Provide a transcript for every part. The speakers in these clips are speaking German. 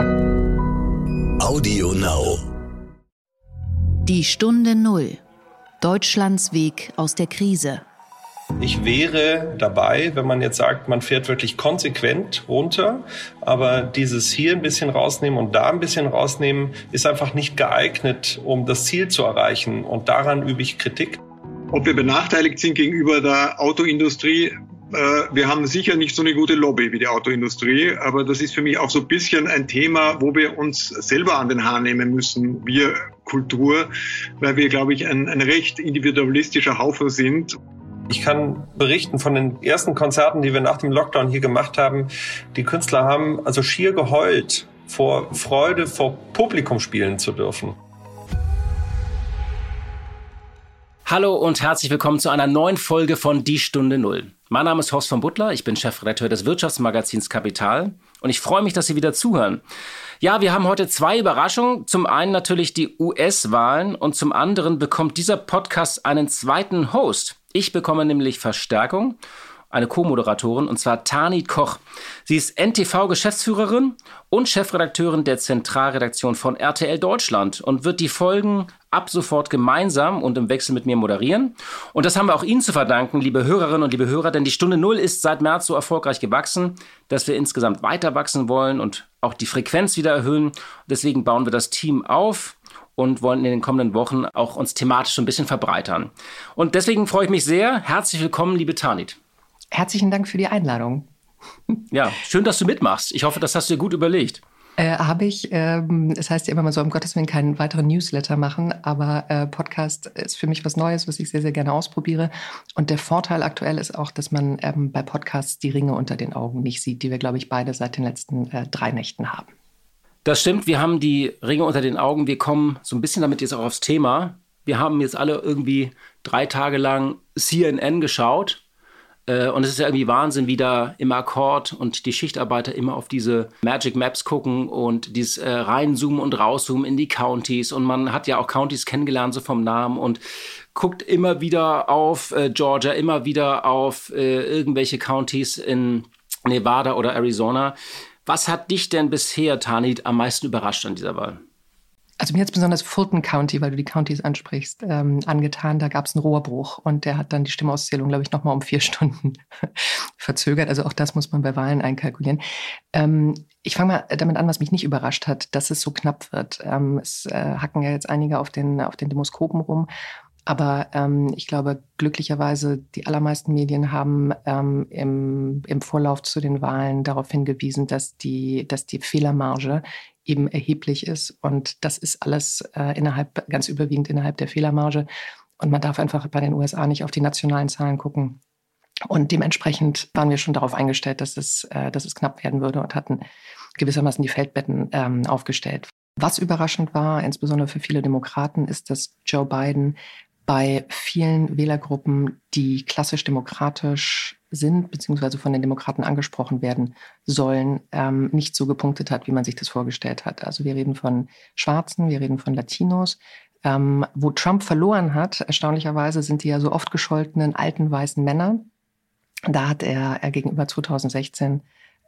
Audio Now. Die Stunde Null. Deutschlands Weg aus der Krise. Ich wäre dabei, wenn man jetzt sagt, man fährt wirklich konsequent runter, aber dieses hier ein bisschen rausnehmen und da ein bisschen rausnehmen ist einfach nicht geeignet, um das Ziel zu erreichen. Und daran übe ich Kritik. Ob wir benachteiligt sind gegenüber der Autoindustrie, wir haben sicher nicht so eine gute Lobby wie die Autoindustrie, aber das ist für mich auch so ein bisschen ein Thema, wo wir uns selber an den Haaren nehmen müssen, wir Kultur, weil wir, glaube ich, ein, ein recht individualistischer Haufen sind. Ich kann berichten von den ersten Konzerten, die wir nach dem Lockdown hier gemacht haben. Die Künstler haben also schier geheult vor Freude, vor Publikum spielen zu dürfen. Hallo und herzlich willkommen zu einer neuen Folge von Die Stunde Null. Mein Name ist Horst von Butler, ich bin Chefredakteur des Wirtschaftsmagazins Kapital und ich freue mich, dass Sie wieder zuhören. Ja, wir haben heute zwei Überraschungen. Zum einen natürlich die US-Wahlen und zum anderen bekommt dieser Podcast einen zweiten Host. Ich bekomme nämlich Verstärkung eine Co-Moderatorin, und zwar Tani Koch. Sie ist NTV-Geschäftsführerin und Chefredakteurin der Zentralredaktion von RTL Deutschland und wird die Folgen ab sofort gemeinsam und im Wechsel mit mir moderieren. Und das haben wir auch Ihnen zu verdanken, liebe Hörerinnen und liebe Hörer, denn die Stunde Null ist seit März so erfolgreich gewachsen, dass wir insgesamt weiter wachsen wollen und auch die Frequenz wieder erhöhen. Deswegen bauen wir das Team auf und wollen in den kommenden Wochen auch uns thematisch ein bisschen verbreitern. Und deswegen freue ich mich sehr. Herzlich willkommen, liebe Tanit. Herzlichen Dank für die Einladung. Ja, schön, dass du mitmachst. Ich hoffe, das hast du dir gut überlegt. Äh, Habe ich. Ähm, es heißt ja immer, man soll um Gottes Willen keinen weiteren Newsletter machen, aber äh, Podcast ist für mich was Neues, was ich sehr, sehr gerne ausprobiere. Und der Vorteil aktuell ist auch, dass man ähm, bei Podcasts die Ringe unter den Augen nicht sieht, die wir, glaube ich, beide seit den letzten äh, drei Nächten haben. Das stimmt, wir haben die Ringe unter den Augen. Wir kommen so ein bisschen damit jetzt auch aufs Thema. Wir haben jetzt alle irgendwie drei Tage lang CNN geschaut und es ist ja irgendwie Wahnsinn, wie da im Akkord und die Schichtarbeiter immer auf diese Magic Maps gucken und dieses äh, reinzoomen und rauszoomen in die Counties. Und man hat ja auch Counties kennengelernt, so vom Namen und guckt immer wieder auf äh, Georgia, immer wieder auf äh, irgendwelche Counties in Nevada oder Arizona. Was hat dich denn bisher, Tanit, am meisten überrascht an dieser Wahl? Also mir hat besonders Fulton County, weil du die Countys ansprichst, ähm, angetan. Da gab es einen Rohrbruch und der hat dann die Stimmauszählung, glaube ich, nochmal um vier Stunden verzögert. Also auch das muss man bei Wahlen einkalkulieren. Ähm, ich fange mal damit an, was mich nicht überrascht hat, dass es so knapp wird. Ähm, es äh, hacken ja jetzt einige auf den, auf den Demoskopen rum. Aber ähm, ich glaube, glücklicherweise, die allermeisten Medien haben ähm, im, im Vorlauf zu den Wahlen darauf hingewiesen, dass die, dass die Fehlermarge eben erheblich ist. Und das ist alles äh, innerhalb, ganz überwiegend innerhalb der Fehlermarge. Und man darf einfach bei den USA nicht auf die nationalen Zahlen gucken. Und dementsprechend waren wir schon darauf eingestellt, dass es, äh, dass es knapp werden würde und hatten gewissermaßen die Feldbetten ähm, aufgestellt. Was überraschend war, insbesondere für viele Demokraten, ist, dass Joe Biden bei vielen Wählergruppen, die klassisch demokratisch sind, beziehungsweise von den Demokraten angesprochen werden sollen, ähm, nicht so gepunktet hat, wie man sich das vorgestellt hat. Also wir reden von Schwarzen, wir reden von Latinos. Ähm, wo Trump verloren hat, erstaunlicherweise sind die ja so oft gescholtenen alten weißen Männer. Da hat er, er gegenüber 2016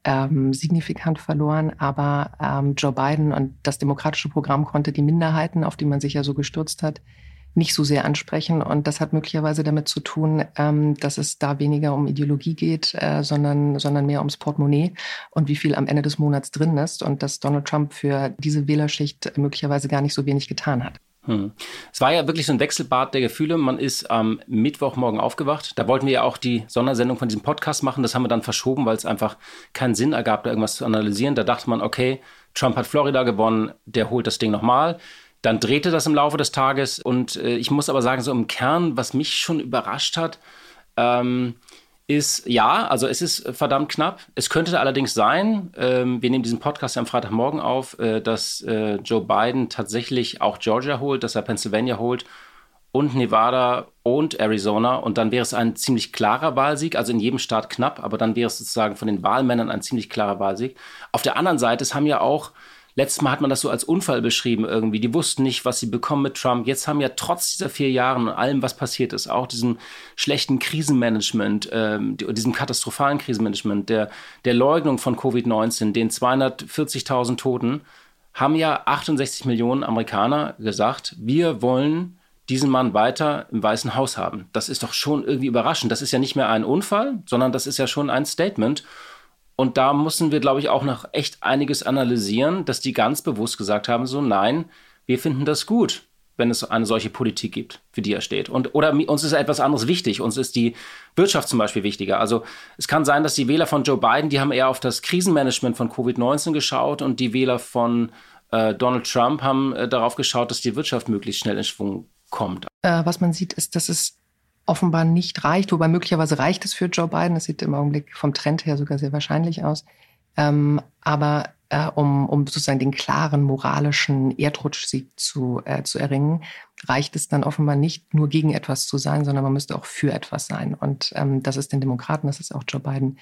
ähm, signifikant verloren, aber ähm, Joe Biden und das demokratische Programm konnte die Minderheiten, auf die man sich ja so gestürzt hat, nicht so sehr ansprechen. Und das hat möglicherweise damit zu tun, ähm, dass es da weniger um Ideologie geht, äh, sondern, sondern mehr ums Portemonnaie und wie viel am Ende des Monats drin ist. Und dass Donald Trump für diese Wählerschicht möglicherweise gar nicht so wenig getan hat. Hm. Es war ja wirklich so ein Wechselbad der Gefühle. Man ist am Mittwochmorgen aufgewacht. Da wollten wir ja auch die Sondersendung von diesem Podcast machen. Das haben wir dann verschoben, weil es einfach keinen Sinn ergab, da irgendwas zu analysieren. Da dachte man, okay, Trump hat Florida gewonnen, der holt das Ding nochmal. Dann drehte das im Laufe des Tages und äh, ich muss aber sagen, so im Kern, was mich schon überrascht hat, ähm, ist ja, also es ist verdammt knapp. Es könnte allerdings sein, ähm, wir nehmen diesen Podcast ja am Freitagmorgen auf, äh, dass äh, Joe Biden tatsächlich auch Georgia holt, dass er Pennsylvania holt und Nevada und Arizona. Und dann wäre es ein ziemlich klarer Wahlsieg, also in jedem Staat knapp, aber dann wäre es sozusagen von den Wahlmännern ein ziemlich klarer Wahlsieg. Auf der anderen Seite, es haben ja auch Letztes Mal hat man das so als Unfall beschrieben irgendwie. Die wussten nicht, was sie bekommen mit Trump. Jetzt haben ja trotz dieser vier Jahre und allem, was passiert ist, auch diesem schlechten Krisenmanagement, ähm, diesem katastrophalen Krisenmanagement, der, der Leugnung von Covid-19, den 240.000 Toten, haben ja 68 Millionen Amerikaner gesagt, wir wollen diesen Mann weiter im Weißen Haus haben. Das ist doch schon irgendwie überraschend. Das ist ja nicht mehr ein Unfall, sondern das ist ja schon ein Statement. Und da mussten wir, glaube ich, auch noch echt einiges analysieren, dass die ganz bewusst gesagt haben, so nein, wir finden das gut, wenn es eine solche Politik gibt, für die er steht. Und, oder uns ist etwas anderes wichtig. Uns ist die Wirtschaft zum Beispiel wichtiger. Also es kann sein, dass die Wähler von Joe Biden, die haben eher auf das Krisenmanagement von Covid-19 geschaut und die Wähler von äh, Donald Trump haben äh, darauf geschaut, dass die Wirtschaft möglichst schnell in Schwung kommt. Äh, was man sieht, ist, dass es offenbar nicht reicht, wobei möglicherweise reicht es für Joe Biden. Das sieht im Augenblick vom Trend her sogar sehr wahrscheinlich aus. Ähm, aber äh, um, um sozusagen den klaren moralischen Erdrutschsieg zu, äh, zu erringen, reicht es dann offenbar nicht nur gegen etwas zu sein, sondern man müsste auch für etwas sein. Und ähm, das ist den Demokraten, das ist auch Joe Biden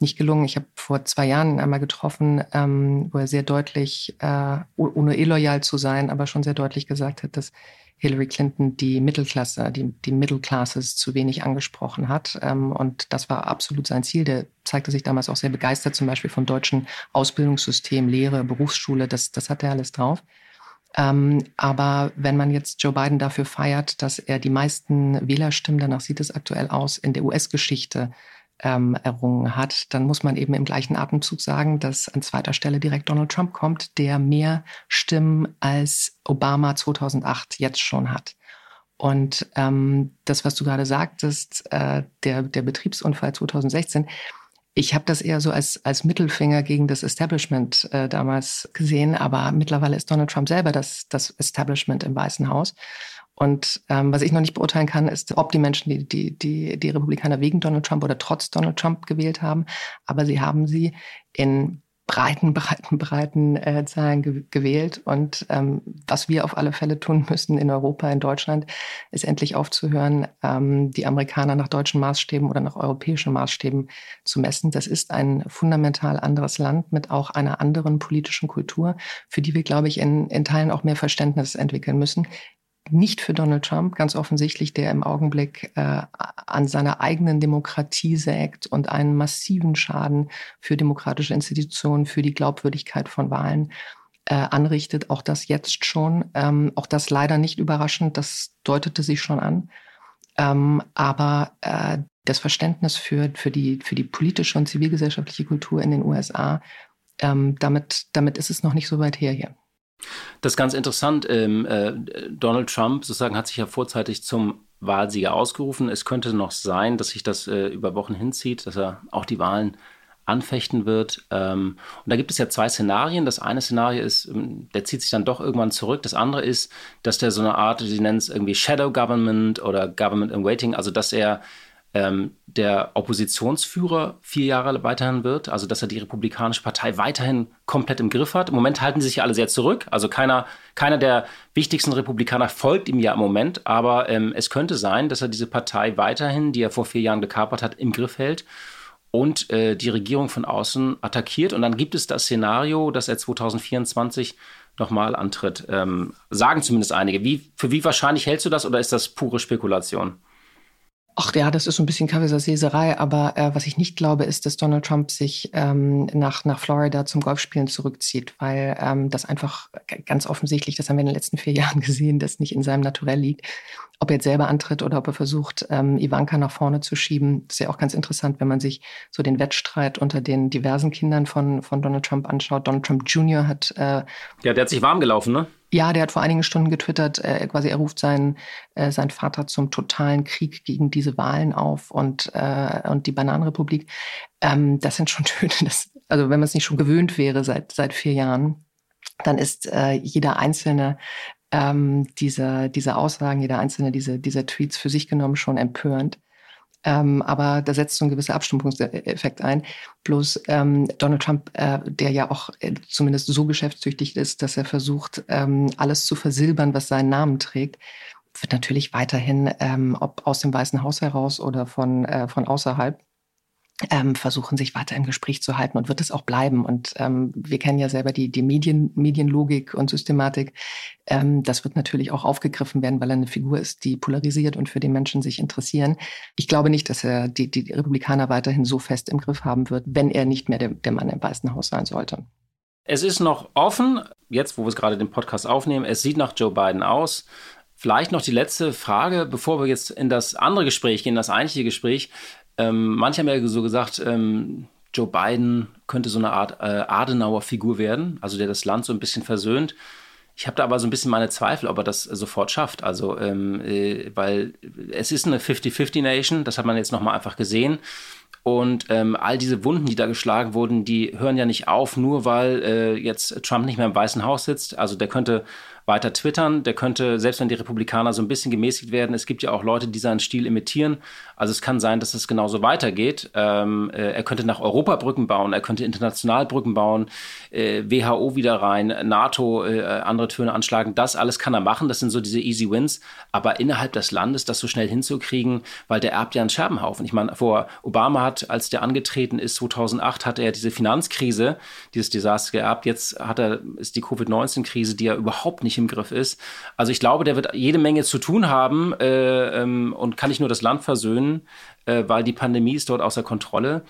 nicht gelungen. Ich habe vor zwei Jahren einmal getroffen, ähm, wo er sehr deutlich, äh, ohne illoyal zu sein, aber schon sehr deutlich gesagt hat, dass Hillary Clinton die Mittelklasse, die, die Middle Classes zu wenig angesprochen hat. Ähm, und das war absolut sein Ziel. Der zeigte sich damals auch sehr begeistert, zum Beispiel vom deutschen Ausbildungssystem, Lehre, Berufsschule, das, das hat er alles drauf. Ähm, aber wenn man jetzt Joe Biden dafür feiert, dass er die meisten Wählerstimmen, danach sieht es aktuell aus, in der US-Geschichte ähm, errungen hat, dann muss man eben im gleichen Atemzug sagen, dass an zweiter Stelle direkt Donald Trump kommt, der mehr Stimmen als Obama 2008 jetzt schon hat. Und ähm, das, was du gerade sagtest, äh, der, der Betriebsunfall 2016, ich habe das eher so als, als Mittelfinger gegen das Establishment äh, damals gesehen, aber mittlerweile ist Donald Trump selber das, das Establishment im Weißen Haus. Und ähm, was ich noch nicht beurteilen kann, ist, ob die Menschen, die, die, die, die Republikaner wegen Donald Trump oder trotz Donald Trump gewählt haben, aber sie haben sie in breiten, breiten, breiten äh, Zahlen ge gewählt. Und ähm, was wir auf alle Fälle tun müssen in Europa, in Deutschland, ist endlich aufzuhören, ähm, die Amerikaner nach deutschen Maßstäben oder nach europäischen Maßstäben zu messen. Das ist ein fundamental anderes Land mit auch einer anderen politischen Kultur, für die wir, glaube ich, in, in Teilen auch mehr Verständnis entwickeln müssen nicht für Donald Trump, ganz offensichtlich, der im Augenblick äh, an seiner eigenen Demokratie sägt und einen massiven Schaden für demokratische Institutionen, für die Glaubwürdigkeit von Wahlen äh, anrichtet. Auch das jetzt schon. Ähm, auch das leider nicht überraschend, das deutete sich schon an. Ähm, aber äh, das Verständnis für, für, die, für die politische und zivilgesellschaftliche Kultur in den USA, ähm, damit, damit ist es noch nicht so weit her hier. Das ist ganz interessant. Ähm, äh, Donald Trump sozusagen hat sich ja vorzeitig zum Wahlsieger ausgerufen. Es könnte noch sein, dass sich das äh, über Wochen hinzieht, dass er auch die Wahlen anfechten wird. Ähm, und da gibt es ja zwei Szenarien. Das eine Szenario ist, ähm, der zieht sich dann doch irgendwann zurück. Das andere ist, dass der so eine Art, sie nennen es irgendwie Shadow Government oder Government in Waiting, also dass er ähm, der Oppositionsführer vier Jahre weiterhin wird, also dass er die Republikanische Partei weiterhin komplett im Griff hat. Im Moment halten sie sich alle sehr zurück, also keiner, keiner der wichtigsten Republikaner folgt ihm ja im Moment, aber ähm, es könnte sein, dass er diese Partei weiterhin, die er vor vier Jahren gekapert hat, im Griff hält und äh, die Regierung von außen attackiert. Und dann gibt es das Szenario, dass er 2024 nochmal antritt. Ähm, sagen zumindest einige. Wie, für wie wahrscheinlich hältst du das oder ist das pure Spekulation? Ach ja, das ist so ein bisschen Kaffeesasseserei, aber äh, was ich nicht glaube, ist, dass Donald Trump sich ähm, nach, nach Florida zum Golfspielen zurückzieht, weil ähm, das einfach ganz offensichtlich, das haben wir in den letzten vier Jahren gesehen, das nicht in seinem Naturell liegt. Ob er jetzt selber antritt oder ob er versucht, ähm, Ivanka nach vorne zu schieben, ist ja auch ganz interessant, wenn man sich so den Wettstreit unter den diversen Kindern von, von Donald Trump anschaut. Donald Trump Jr. hat. Äh, ja, der hat sich warm gelaufen, ne? Ja, der hat vor einigen Stunden getwittert, äh, quasi er ruft seinen, äh, seinen Vater zum totalen Krieg gegen diese Wahlen auf und, äh, und die Bananenrepublik. Ähm, das sind schon Töne, das, also wenn man es nicht schon gewöhnt wäre seit, seit vier Jahren, dann ist äh, jeder einzelne ähm, dieser, diese Aussagen, jeder einzelne dieser, dieser Tweets für sich genommen schon empörend. Ähm, aber da setzt so ein gewisser Abstumpfungseffekt ein. Bloß ähm, Donald Trump, äh, der ja auch äh, zumindest so geschäftstüchtig ist, dass er versucht, ähm, alles zu versilbern, was seinen Namen trägt, wird natürlich weiterhin, ähm, ob aus dem Weißen Haus heraus oder von, äh, von außerhalb, ähm, versuchen sich weiter im Gespräch zu halten und wird es auch bleiben. Und ähm, wir kennen ja selber die, die Medien, Medienlogik und Systematik. Ähm, das wird natürlich auch aufgegriffen werden, weil er eine Figur ist, die polarisiert und für die Menschen sich interessieren. Ich glaube nicht, dass er die, die Republikaner weiterhin so fest im Griff haben wird, wenn er nicht mehr der, der Mann im Weißen Haus sein sollte. Es ist noch offen, jetzt wo wir gerade den Podcast aufnehmen, es sieht nach Joe Biden aus. Vielleicht noch die letzte Frage, bevor wir jetzt in das andere Gespräch gehen, das eigentliche Gespräch. Ähm, manche haben ja so gesagt, ähm, Joe Biden könnte so eine Art äh, Adenauer-Figur werden, also der das Land so ein bisschen versöhnt. Ich habe da aber so ein bisschen meine Zweifel, ob er das sofort schafft. Also, ähm, äh, weil es ist eine 50-50-Nation, das hat man jetzt nochmal einfach gesehen. Und ähm, all diese Wunden, die da geschlagen wurden, die hören ja nicht auf, nur weil äh, jetzt Trump nicht mehr im Weißen Haus sitzt. Also der könnte weiter twittern. Der könnte, selbst wenn die Republikaner so ein bisschen gemäßigt werden, es gibt ja auch Leute, die seinen Stil imitieren. Also es kann sein, dass es genauso weitergeht. Ähm, äh, er könnte nach Europa Brücken bauen, er könnte international Brücken bauen, äh, WHO wieder rein, NATO, äh, andere Töne anschlagen. Das alles kann er machen. Das sind so diese Easy Wins. Aber innerhalb des Landes das so schnell hinzukriegen, weil der erbt ja einen Scherbenhaufen. Ich meine, vor Obama hat, als der angetreten ist, 2008, hatte er diese Finanzkrise, dieses Desaster geerbt. Jetzt hat er, ist die Covid-19-Krise, die er überhaupt nicht im Griff ist. Also ich glaube, der wird jede Menge zu tun haben äh, ähm, und kann nicht nur das Land versöhnen, äh, weil die Pandemie ist dort außer Kontrolle.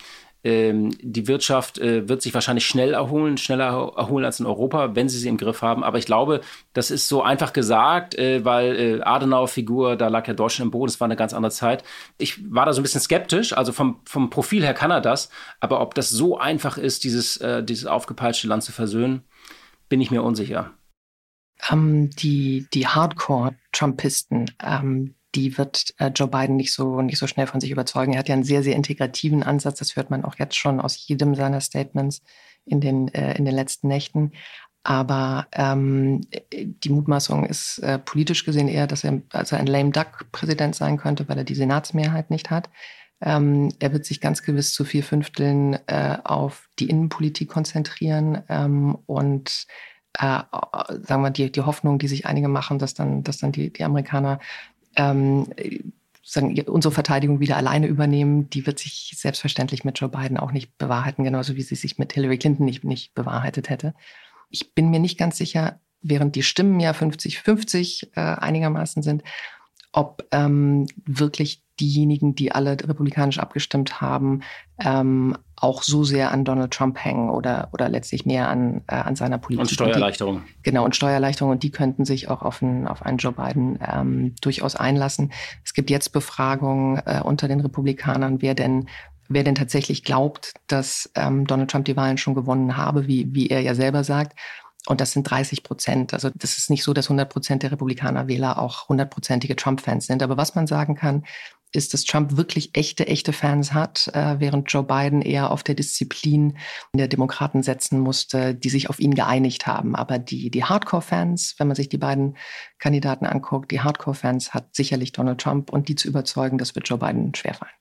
Ähm, die Wirtschaft äh, wird sich wahrscheinlich schnell erholen, schneller erholen als in Europa, wenn sie sie im Griff haben. Aber ich glaube, das ist so einfach gesagt, äh, weil äh, Adenauer-Figur, da lag ja Deutschland im Boden, es war eine ganz andere Zeit. Ich war da so ein bisschen skeptisch, also vom, vom Profil her kann er das, aber ob das so einfach ist, dieses, äh, dieses aufgepeitschte Land zu versöhnen, bin ich mir unsicher ähm, die, die Hardcore-Trumpisten, ähm, die wird äh, Joe Biden nicht so, nicht so schnell von sich überzeugen. Er hat ja einen sehr, sehr integrativen Ansatz. Das hört man auch jetzt schon aus jedem seiner Statements in den, äh, in den letzten Nächten. Aber ähm, die Mutmaßung ist äh, politisch gesehen eher, dass er also ein lame duck Präsident sein könnte, weil er die Senatsmehrheit nicht hat. Ähm, er wird sich ganz gewiss zu vier Fünfteln äh, auf die Innenpolitik konzentrieren ähm, und äh, sagen wir, die, die Hoffnung, die sich einige machen, dass dann, dass dann die, die Amerikaner ähm, sagen, unsere Verteidigung wieder alleine übernehmen, die wird sich selbstverständlich mit Joe Biden auch nicht bewahrheiten, genauso wie sie sich mit Hillary Clinton nicht, nicht bewahrheitet hätte. Ich bin mir nicht ganz sicher, während die Stimmen ja 50-50 äh, einigermaßen sind, ob ähm, wirklich diejenigen, die alle republikanisch abgestimmt haben, ähm, auch so sehr an Donald Trump hängen oder, oder letztlich mehr an, äh, an seiner Politik. Und Steuererleichterung. Und die, genau, und Steuererleichterung. Und die könnten sich auch auf einen, auf einen Joe Biden ähm, durchaus einlassen. Es gibt jetzt Befragungen äh, unter den Republikanern, wer denn wer denn tatsächlich glaubt, dass ähm, Donald Trump die Wahlen schon gewonnen habe, wie, wie er ja selber sagt. Und das sind 30 Prozent. Also das ist nicht so, dass 100 Prozent der Republikaner-Wähler auch hundertprozentige Trump-Fans sind. Aber was man sagen kann, ist, dass Trump wirklich echte, echte Fans hat, äh, während Joe Biden eher auf der Disziplin der Demokraten setzen musste, die sich auf ihn geeinigt haben. Aber die, die Hardcore-Fans, wenn man sich die beiden Kandidaten anguckt, die Hardcore-Fans hat sicherlich Donald Trump und die zu überzeugen, das wird Joe Biden schwerfallen.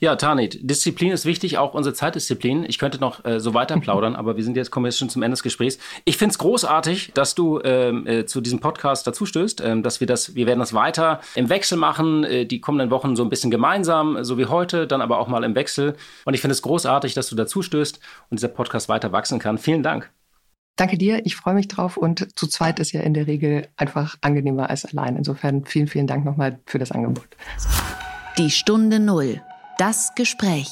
Ja, Tanit, Disziplin ist wichtig, auch unsere Zeitdisziplin. Ich könnte noch äh, so weiter plaudern, aber wir sind jetzt, kommen jetzt schon zum Ende des Gesprächs. Ich finde es großartig, dass du ähm, äh, zu diesem Podcast dazu stößt, ähm, dass wir das, wir werden das weiter im Wechsel machen, äh, die kommenden Wochen so ein bisschen gemeinsam, so wie heute, dann aber auch mal im Wechsel. Und ich finde es großartig, dass du dazu stößt und dieser Podcast weiter wachsen kann. Vielen Dank. Danke dir, ich freue mich drauf und zu zweit ist ja in der Regel einfach angenehmer als allein. Insofern vielen, vielen Dank nochmal für das Angebot. Die Stunde Null das Gespräch.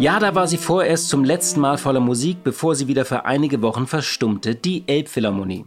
Ja, da war sie vorerst zum letzten Mal voller Musik, bevor sie wieder für einige Wochen verstummte, die Elbphilharmonie.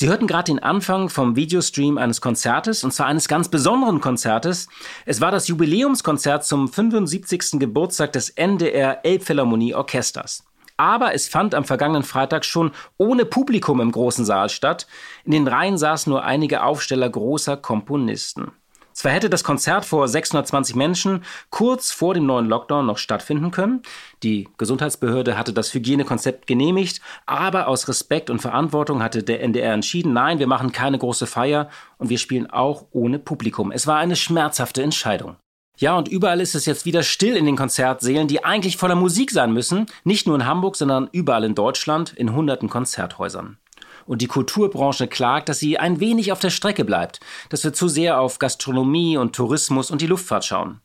Sie hörten gerade den Anfang vom Videostream eines Konzertes, und zwar eines ganz besonderen Konzertes. Es war das Jubiläumskonzert zum 75. Geburtstag des NDR Elbphilharmonie Orchesters. Aber es fand am vergangenen Freitag schon ohne Publikum im großen Saal statt. In den Reihen saßen nur einige Aufsteller großer Komponisten. Zwar hätte das Konzert vor 620 Menschen kurz vor dem neuen Lockdown noch stattfinden können. Die Gesundheitsbehörde hatte das Hygienekonzept genehmigt, aber aus Respekt und Verantwortung hatte der NDR entschieden, nein, wir machen keine große Feier und wir spielen auch ohne Publikum. Es war eine schmerzhafte Entscheidung. Ja, und überall ist es jetzt wieder still in den Konzertsälen, die eigentlich voller Musik sein müssen. Nicht nur in Hamburg, sondern überall in Deutschland, in hunderten Konzerthäusern und die Kulturbranche klagt, dass sie ein wenig auf der Strecke bleibt, dass wir zu sehr auf Gastronomie und Tourismus und die Luftfahrt schauen.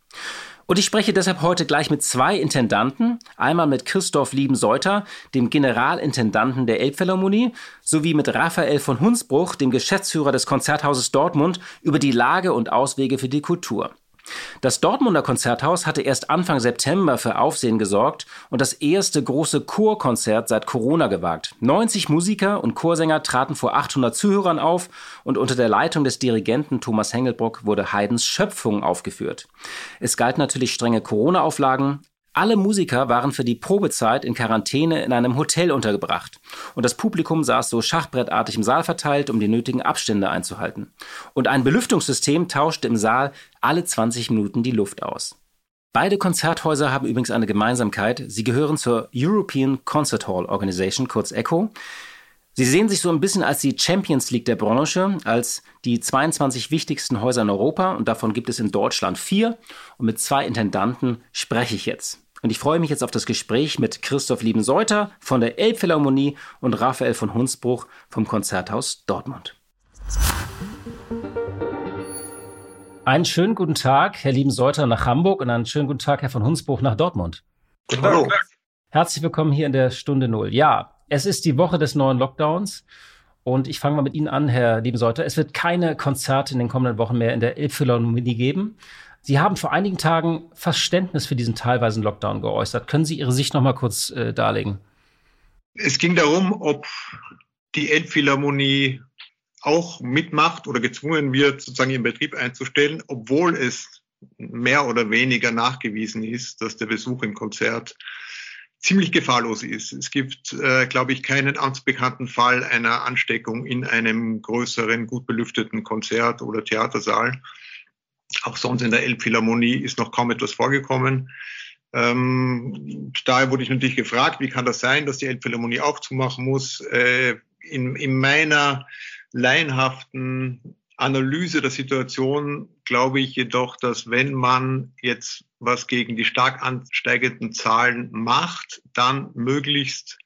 Und ich spreche deshalb heute gleich mit zwei Intendanten, einmal mit Christoph Lieben-Seuter, dem Generalintendanten der Elbphilharmonie, sowie mit Raphael von Hunsbruch, dem Geschäftsführer des Konzerthauses Dortmund, über die Lage und Auswege für die Kultur. Das Dortmunder Konzerthaus hatte erst Anfang September für Aufsehen gesorgt und das erste große Chorkonzert seit Corona gewagt. 90 Musiker und Chorsänger traten vor 800 Zuhörern auf und unter der Leitung des Dirigenten Thomas Hengelbrock wurde Haydns Schöpfung aufgeführt. Es galt natürlich strenge Corona-Auflagen, alle Musiker waren für die Probezeit in Quarantäne in einem Hotel untergebracht. Und das Publikum saß so schachbrettartig im Saal verteilt, um die nötigen Abstände einzuhalten. Und ein Belüftungssystem tauschte im Saal alle 20 Minuten die Luft aus. Beide Konzerthäuser haben übrigens eine Gemeinsamkeit. Sie gehören zur European Concert Hall Organization, kurz ECHO. Sie sehen sich so ein bisschen als die Champions League der Branche, als die 22 wichtigsten Häuser in Europa und davon gibt es in Deutschland vier. Und mit zwei Intendanten spreche ich jetzt. Und ich freue mich jetzt auf das Gespräch mit Christoph Lieben-Seuter von der Elbphilharmonie und Raphael von Hunsbruch vom Konzerthaus Dortmund. Einen schönen guten Tag, Herr Lieben-Seuter nach Hamburg und einen schönen guten Tag, Herr von Hunsbruch nach Dortmund. Hallo. Herzlich willkommen hier in der Stunde Null. Ja, es ist die Woche des neuen Lockdowns. Und ich fange mal mit Ihnen an, Herr Lieben-Seuter. Es wird keine Konzerte in den kommenden Wochen mehr in der Elbphilharmonie geben. Sie haben vor einigen Tagen Verständnis für diesen teilweisen Lockdown geäußert. Können Sie Ihre Sicht noch mal kurz äh, darlegen? Es ging darum, ob die Elbphilharmonie auch mitmacht oder gezwungen wird, sozusagen ihren Betrieb einzustellen, obwohl es mehr oder weniger nachgewiesen ist, dass der Besuch im Konzert ziemlich gefahrlos ist. Es gibt, äh, glaube ich, keinen amtsbekannten Fall einer Ansteckung in einem größeren, gut belüfteten Konzert- oder Theatersaal. Auch sonst in der Elbphilharmonie ist noch kaum etwas vorgekommen. Ähm, daher wurde ich natürlich gefragt, wie kann das sein, dass die Elbphilharmonie auch zumachen muss. Äh, in, in meiner laienhaften Analyse der Situation glaube ich jedoch, dass wenn man jetzt was gegen die stark ansteigenden Zahlen macht, dann möglichst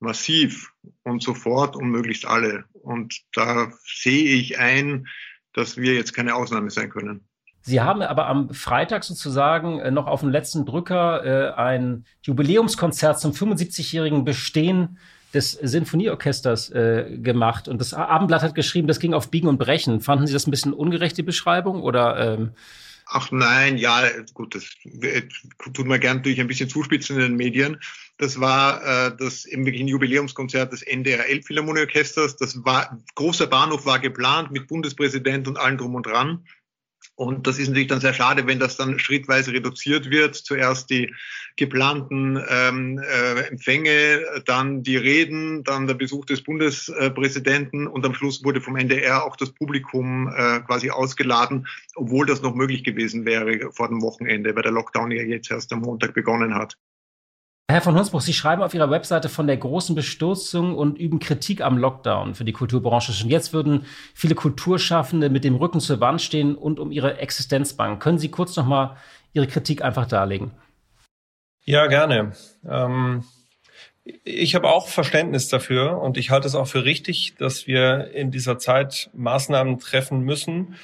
massiv und sofort und möglichst alle. Und da sehe ich ein, dass wir jetzt keine Ausnahme sein können. Sie haben aber am Freitag sozusagen äh, noch auf dem letzten Drücker äh, ein Jubiläumskonzert zum 75-jährigen Bestehen des Sinfonieorchesters äh, gemacht. Und das Abendblatt hat geschrieben, das ging auf Biegen und Brechen. Fanden Sie das ein bisschen ungerecht, die Beschreibung? Oder, ähm Ach nein, ja, gut, das tut man gern durch ein bisschen zuspitzen in den Medien. Das war äh, das eben wirklich ein Jubiläumskonzert des NDR Elbphilharmonieorchesters. Das war, großer Bahnhof war geplant mit Bundespräsident und allem drum und dran. Und das ist natürlich dann sehr schade, wenn das dann schrittweise reduziert wird. Zuerst die geplanten ähm, äh, Empfänge, dann die Reden, dann der Besuch des Bundespräsidenten und am Schluss wurde vom NDR auch das Publikum äh, quasi ausgeladen, obwohl das noch möglich gewesen wäre vor dem Wochenende, weil der Lockdown ja jetzt erst am Montag begonnen hat. Herr von Hunsbruch, Sie schreiben auf Ihrer Webseite von der großen Bestürzung und üben Kritik am Lockdown für die Kulturbranche. Schon jetzt würden viele Kulturschaffende mit dem Rücken zur Wand stehen und um ihre Existenz bangen. Können Sie kurz noch mal Ihre Kritik einfach darlegen? Ja, gerne. Ähm, ich habe auch Verständnis dafür und ich halte es auch für richtig, dass wir in dieser Zeit Maßnahmen treffen müssen,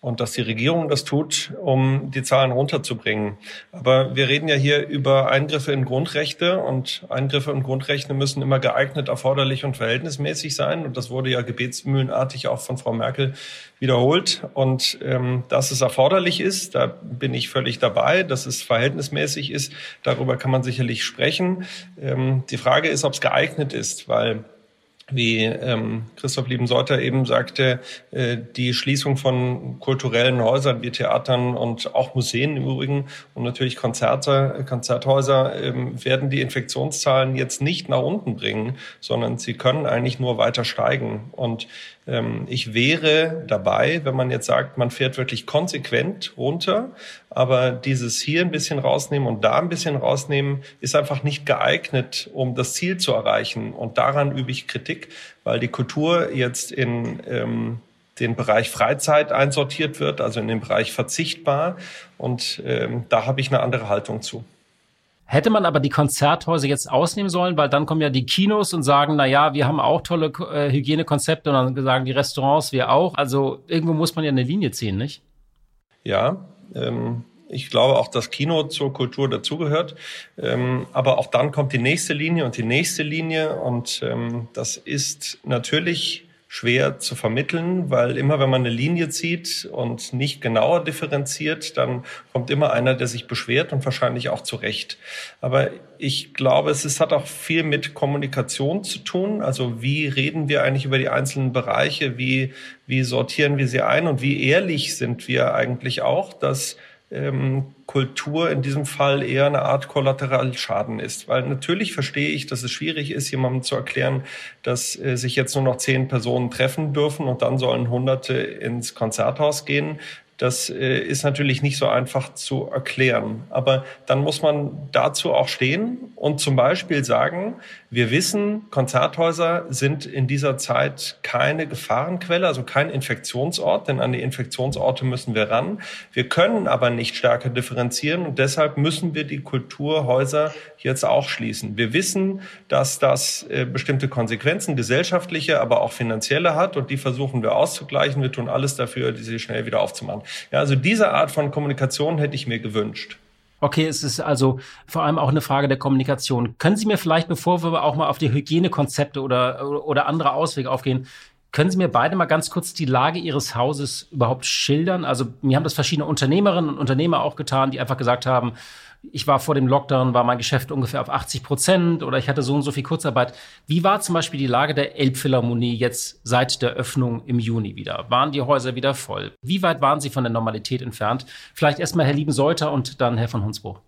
und dass die Regierung das tut, um die Zahlen runterzubringen. Aber wir reden ja hier über Eingriffe in Grundrechte und Eingriffe in Grundrechte müssen immer geeignet, erforderlich und verhältnismäßig sein. Und das wurde ja gebetsmühlenartig auch von Frau Merkel wiederholt. Und ähm, dass es erforderlich ist, da bin ich völlig dabei. Dass es verhältnismäßig ist, darüber kann man sicherlich sprechen. Ähm, die Frage ist, ob es geeignet ist, weil wie ähm, Christoph Liebenseuter eben sagte, äh, die Schließung von kulturellen Häusern wie Theatern und auch Museen im Übrigen und natürlich Konzerte, Konzerthäuser ähm, werden die Infektionszahlen jetzt nicht nach unten bringen, sondern sie können eigentlich nur weiter steigen. Und ich wäre dabei, wenn man jetzt sagt, man fährt wirklich konsequent runter, aber dieses hier ein bisschen rausnehmen und da ein bisschen rausnehmen ist einfach nicht geeignet, um das Ziel zu erreichen. Und daran übe ich Kritik, weil die Kultur jetzt in ähm, den Bereich Freizeit einsortiert wird, also in den Bereich verzichtbar. Und ähm, da habe ich eine andere Haltung zu. Hätte man aber die Konzerthäuser jetzt ausnehmen sollen, weil dann kommen ja die Kinos und sagen, na ja, wir haben auch tolle äh, Hygienekonzepte und dann sagen die Restaurants, wir auch. Also irgendwo muss man ja eine Linie ziehen, nicht? Ja, ähm, ich glaube auch, dass Kino zur Kultur dazugehört. Ähm, aber auch dann kommt die nächste Linie und die nächste Linie. Und ähm, das ist natürlich schwer zu vermitteln, weil immer wenn man eine Linie zieht und nicht genauer differenziert, dann kommt immer einer, der sich beschwert und wahrscheinlich auch zu Recht. Aber ich glaube, es ist, hat auch viel mit Kommunikation zu tun. Also wie reden wir eigentlich über die einzelnen Bereiche? Wie, wie sortieren wir sie ein? Und wie ehrlich sind wir eigentlich auch, dass ähm, Kultur in diesem Fall eher eine Art Kollateralschaden ist. Weil natürlich verstehe ich, dass es schwierig ist, jemandem zu erklären, dass äh, sich jetzt nur noch zehn Personen treffen dürfen und dann sollen Hunderte ins Konzerthaus gehen. Das äh, ist natürlich nicht so einfach zu erklären. Aber dann muss man dazu auch stehen und zum Beispiel sagen, wir wissen, Konzerthäuser sind in dieser Zeit keine Gefahrenquelle, also kein Infektionsort, denn an die Infektionsorte müssen wir ran. Wir können aber nicht stärker differenzieren und deshalb müssen wir die Kulturhäuser jetzt auch schließen. Wir wissen, dass das äh, bestimmte Konsequenzen, gesellschaftliche, aber auch finanzielle hat und die versuchen wir auszugleichen. Wir tun alles dafür, diese schnell wieder aufzumachen. Ja, also diese Art von Kommunikation hätte ich mir gewünscht. Okay, es ist also vor allem auch eine Frage der Kommunikation. Können Sie mir vielleicht, bevor wir auch mal auf die Hygienekonzepte oder, oder andere Auswege aufgehen, können Sie mir beide mal ganz kurz die Lage Ihres Hauses überhaupt schildern? Also mir haben das verschiedene Unternehmerinnen und Unternehmer auch getan, die einfach gesagt haben, ich war vor dem Lockdown, war mein Geschäft ungefähr auf 80 Prozent oder ich hatte so und so viel Kurzarbeit. Wie war zum Beispiel die Lage der Elbphilharmonie jetzt seit der Öffnung im Juni wieder? Waren die Häuser wieder voll? Wie weit waren sie von der Normalität entfernt? Vielleicht erstmal Herr Liebenseuter und dann Herr von Hunsbruch.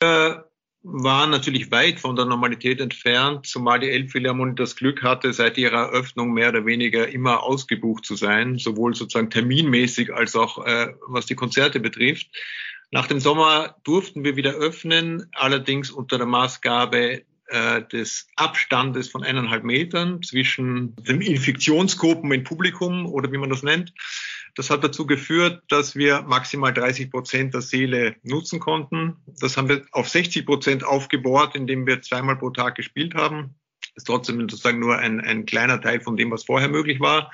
Äh, waren natürlich weit von der Normalität entfernt, zumal die Elbphilharmonie das Glück hatte, seit ihrer Eröffnung mehr oder weniger immer ausgebucht zu sein, sowohl sozusagen terminmäßig als auch äh, was die Konzerte betrifft. Nach dem Sommer durften wir wieder öffnen, allerdings unter der Maßgabe äh, des Abstandes von eineinhalb Metern zwischen den Infektionsgruppen im Publikum oder wie man das nennt. Das hat dazu geführt, dass wir maximal 30 Prozent der Seele nutzen konnten. Das haben wir auf 60 Prozent aufgebohrt, indem wir zweimal pro Tag gespielt haben. Das ist trotzdem sozusagen nur ein, ein kleiner Teil von dem, was vorher möglich war.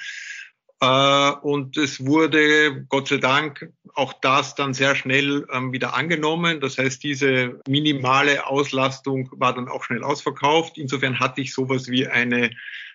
Äh, und es wurde, Gott sei Dank, auch das dann sehr schnell ähm, wieder angenommen. Das heißt, diese minimale Auslastung war dann auch schnell ausverkauft. Insofern hatte ich sowas wie eine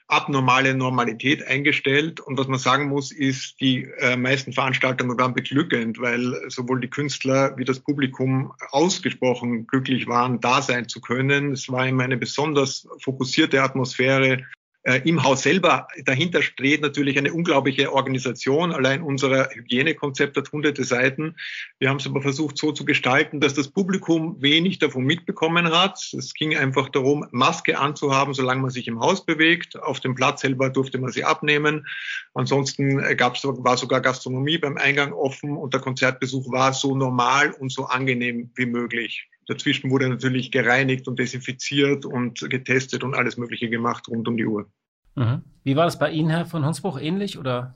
abnormale Normalität eingestellt. Und was man sagen muss, ist, die äh, meisten Veranstaltungen waren beglückend, weil sowohl die Künstler wie das Publikum ausgesprochen glücklich waren, da sein zu können. Es war immer eine besonders fokussierte Atmosphäre. Äh, Im Haus selber dahinter steht natürlich eine unglaubliche Organisation. Allein unser Hygienekonzept hat hunderte Seiten. Wir haben es aber versucht so zu gestalten, dass das Publikum wenig davon mitbekommen hat. Es ging einfach darum, Maske anzuhaben, solange man sich im Haus bewegt. Auf dem Platz selber durfte man sie abnehmen. Ansonsten gab's, war sogar Gastronomie beim Eingang offen und der Konzertbesuch war so normal und so angenehm wie möglich. Dazwischen wurde natürlich gereinigt und desinfiziert und getestet und alles Mögliche gemacht rund um die Uhr. Mhm. Wie war das bei Ihnen, Herr von Hunsbruch, ähnlich oder?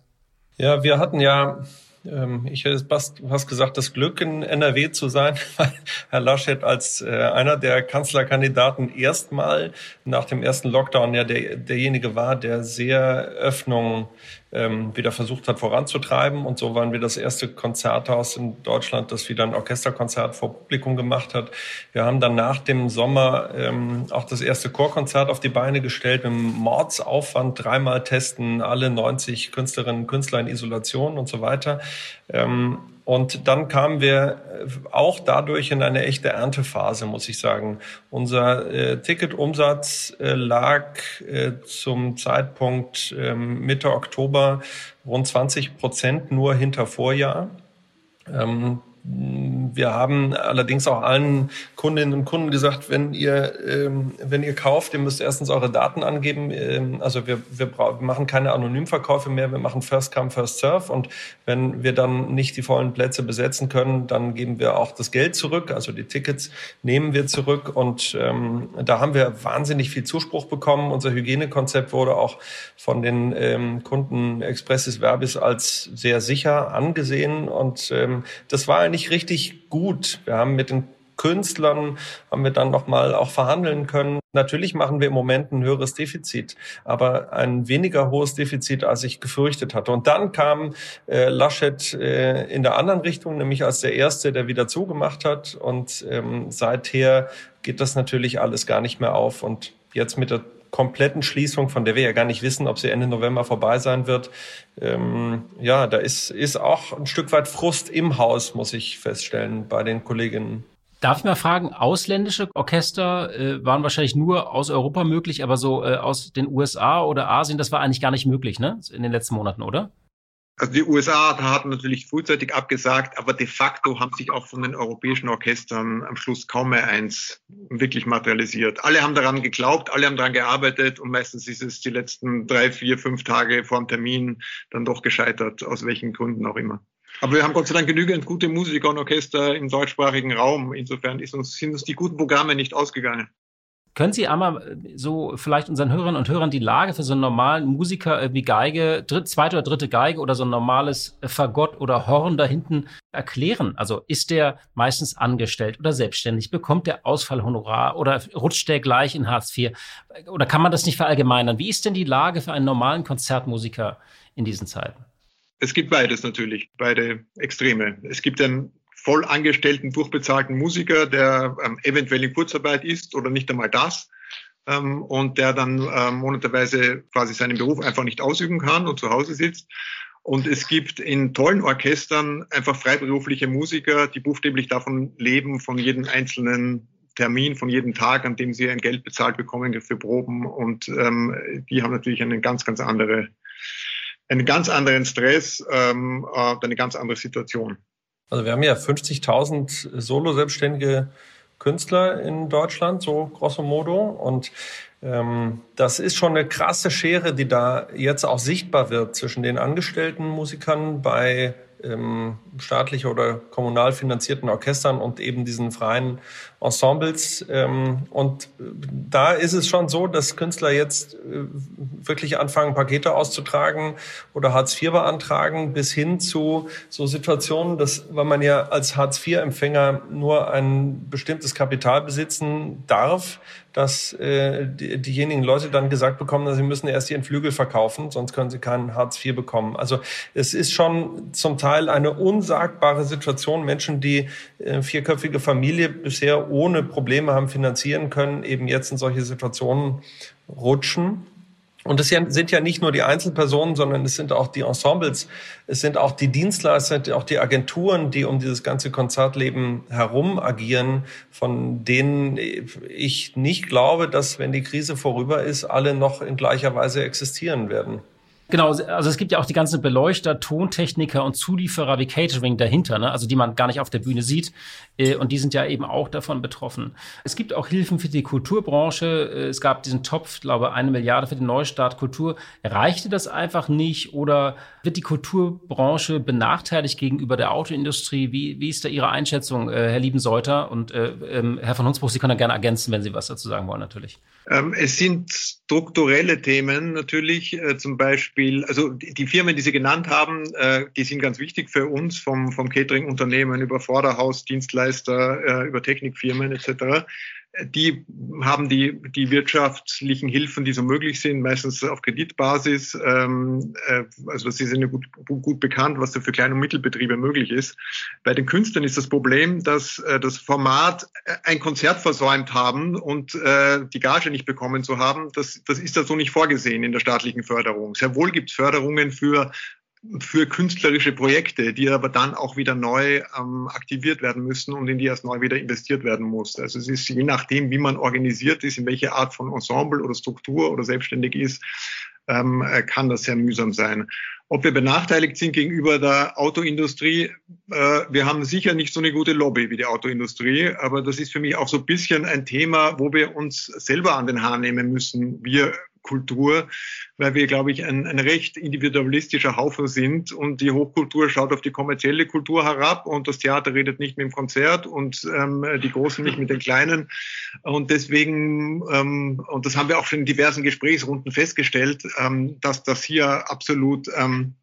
Ja, wir hatten ja, ähm, ich hätte fast, fast gesagt, das Glück in NRW zu sein, weil Herr Laschet als äh, einer der Kanzlerkandidaten erstmal nach dem ersten Lockdown ja der, derjenige war, der sehr Öffnung ähm, wieder versucht hat voranzutreiben. Und so waren wir das erste Konzerthaus in Deutschland, das wieder ein Orchesterkonzert vor Publikum gemacht hat. Wir haben dann nach dem Sommer ähm, auch das erste Chorkonzert auf die Beine gestellt, mit Mordsaufwand, dreimal testen, alle 90 Künstlerinnen und Künstler in Isolation und so weiter. Ähm, und dann kamen wir äh, auch dadurch in eine echte Erntephase, muss ich sagen. Unser äh, Ticketumsatz äh, lag äh, zum Zeitpunkt ähm, Mitte Oktober rund 20 Prozent nur hinter Vorjahr. Ähm, wir haben allerdings auch allen Kundinnen und Kunden gesagt, wenn ihr, ähm, wenn ihr kauft, ihr müsst erstens eure Daten angeben. Ähm, also wir, wir machen keine Anonymverkäufe mehr, wir machen First Come, First Serve. Und wenn wir dann nicht die vollen Plätze besetzen können, dann geben wir auch das Geld zurück. Also die Tickets nehmen wir zurück. Und ähm, da haben wir wahnsinnig viel Zuspruch bekommen. Unser Hygienekonzept wurde auch von den ähm, Kunden Expressis Verbis als sehr sicher angesehen. Und ähm, das war eigentlich richtig gut. Wir haben mit den Künstlern haben wir dann noch mal auch verhandeln können. Natürlich machen wir im Moment ein höheres Defizit, aber ein weniger hohes Defizit, als ich gefürchtet hatte. Und dann kam äh, Laschet äh, in der anderen Richtung, nämlich als der Erste, der wieder zugemacht hat. Und ähm, seither geht das natürlich alles gar nicht mehr auf. Und jetzt mit der kompletten Schließung, von der wir ja gar nicht wissen, ob sie Ende November vorbei sein wird. Ähm, ja, da ist, ist auch ein Stück weit Frust im Haus, muss ich feststellen, bei den Kolleginnen. Darf ich mal fragen, ausländische Orchester äh, waren wahrscheinlich nur aus Europa möglich, aber so äh, aus den USA oder Asien, das war eigentlich gar nicht möglich, ne? In den letzten Monaten, oder? Also die USA hatten natürlich frühzeitig abgesagt, aber de facto haben sich auch von den europäischen Orchestern am Schluss kaum mehr eins wirklich materialisiert. Alle haben daran geglaubt, alle haben daran gearbeitet und meistens ist es die letzten drei, vier, fünf Tage vor dem Termin dann doch gescheitert, aus welchen Gründen auch immer. Aber wir haben Gott sei Dank genügend gute Musiker und Orchester im deutschsprachigen Raum. Insofern uns, sind uns die guten Programme nicht ausgegangen. Können Sie einmal äh, so vielleicht unseren Hörerinnen und Hörern die Lage für so einen normalen Musiker wie Geige, dritt, zweite oder dritte Geige oder so ein normales Fagott oder Horn da hinten erklären? Also ist der meistens angestellt oder selbstständig? Bekommt der Ausfallhonorar oder rutscht der gleich in Hartz IV? Oder kann man das nicht verallgemeinern? Wie ist denn die Lage für einen normalen Konzertmusiker in diesen Zeiten? Es gibt beides natürlich, beide Extreme. Es gibt einen voll angestellten, durchbezahlten Musiker, der ähm, eventuell in Kurzarbeit ist oder nicht einmal das ähm, und der dann ähm, monaterweise quasi seinen Beruf einfach nicht ausüben kann und zu Hause sitzt. Und es gibt in tollen Orchestern einfach freiberufliche Musiker, die buchstäblich davon leben, von jedem einzelnen Termin, von jedem Tag, an dem sie ein Geld bezahlt bekommen für Proben. Und ähm, die haben natürlich eine ganz, ganz andere, einen ganz anderen Stress, ähm, äh, eine ganz andere Situation. Also wir haben ja 50.000 Solo-selbstständige Künstler in Deutschland, so grosso modo. Und ähm, das ist schon eine krasse Schere, die da jetzt auch sichtbar wird zwischen den angestellten Musikern bei ähm, staatlich oder kommunal finanzierten Orchestern und eben diesen freien Ensembles. Ähm, und da ist es schon so, dass Künstler jetzt äh, wirklich anfangen, Pakete auszutragen oder Hartz IV beantragen, bis hin zu so Situationen, dass, weil man ja als Hartz IV-Empfänger nur ein bestimmtes Kapital besitzen darf, dass äh, die, diejenigen Leute dann gesagt bekommen, dass sie müssen erst ihren Flügel verkaufen, sonst können sie keinen Hartz IV bekommen. Also es ist schon zum Teil eine unsagbare Situation. Menschen, die äh, vierköpfige Familie bisher ohne Probleme haben finanzieren können, eben jetzt in solche Situationen rutschen. Und es sind ja nicht nur die Einzelpersonen, sondern es sind auch die Ensembles, es sind auch die Dienstleister, auch die Agenturen, die um dieses ganze Konzertleben herum agieren, von denen ich nicht glaube, dass, wenn die Krise vorüber ist, alle noch in gleicher Weise existieren werden. Genau, also es gibt ja auch die ganzen Beleuchter, Tontechniker und Zulieferer wie Catering dahinter, ne? also die man gar nicht auf der Bühne sieht. Äh, und die sind ja eben auch davon betroffen. Es gibt auch Hilfen für die Kulturbranche. Äh, es gab diesen Topf, glaube eine Milliarde für den Neustart Kultur. Reichte das einfach nicht oder wird die Kulturbranche benachteiligt gegenüber der Autoindustrie? Wie, wie ist da Ihre Einschätzung, äh, Herr Liebenseuter? Und äh, ähm, Herr von Hunsbruch, Sie können da gerne ergänzen, wenn Sie was dazu sagen wollen, natürlich. Ähm, es sind strukturelle Themen natürlich, äh, zum Beispiel, also die, die, Firmen, die Sie genannt haben, äh, die sind ganz wichtig für uns, vom, vom Catering-Unternehmen über Vorderhaus, Dienstleister, äh, über Technikfirmen etc die haben die, die wirtschaftlichen Hilfen, die so möglich sind, meistens auf Kreditbasis. Ähm, äh, also sie sind ja gut, gut bekannt, was da für Klein- und Mittelbetriebe möglich ist. Bei den Künstlern ist das Problem, dass äh, das Format äh, ein Konzert versäumt haben und äh, die Gage nicht bekommen zu haben. Das, das ist da so nicht vorgesehen in der staatlichen Förderung. Sehr wohl gibt es Förderungen für für künstlerische Projekte, die aber dann auch wieder neu ähm, aktiviert werden müssen und in die erst neu wieder investiert werden muss. Also es ist je nachdem, wie man organisiert ist, in welche Art von Ensemble oder Struktur oder selbstständig ist, ähm, äh, kann das sehr mühsam sein. ob wir benachteiligt sind gegenüber der Autoindustrie. Äh, wir haben sicher nicht so eine gute Lobby wie die Autoindustrie, aber das ist für mich auch so ein bisschen ein Thema, wo wir uns selber an den Haaren nehmen müssen. Wir Kultur, weil wir, glaube ich, ein, ein recht individualistischer Haufen sind und die Hochkultur schaut auf die kommerzielle Kultur herab und das Theater redet nicht mit dem Konzert und ähm, die Großen nicht mit den Kleinen. Und deswegen, ähm, und das haben wir auch schon in diversen Gesprächsrunden festgestellt, ähm, dass das hier absolut ähm,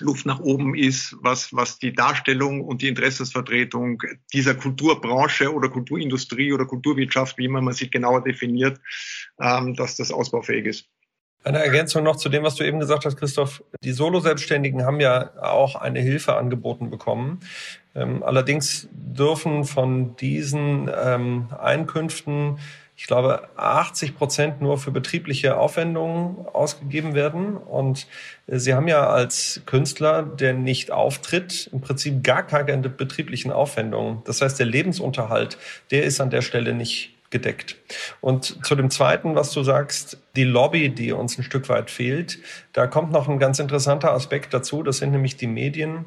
Luft nach oben ist, was, was die Darstellung und die Interessensvertretung dieser Kulturbranche oder Kulturindustrie oder Kulturwirtschaft, wie immer man sie genauer definiert, ähm, dass das ausbaufähig ist. Eine Ergänzung noch zu dem, was du eben gesagt hast, Christoph. Die Solo-Selbstständigen haben ja auch eine Hilfe angeboten bekommen. Ähm, allerdings dürfen von diesen ähm, Einkünften ich glaube, 80 Prozent nur für betriebliche Aufwendungen ausgegeben werden. Und äh, Sie haben ja als Künstler, der nicht auftritt, im Prinzip gar keine betrieblichen Aufwendungen. Das heißt, der Lebensunterhalt, der ist an der Stelle nicht gedeckt. Und zu dem Zweiten, was du sagst, die Lobby, die uns ein Stück weit fehlt, da kommt noch ein ganz interessanter Aspekt dazu. Das sind nämlich die Medien.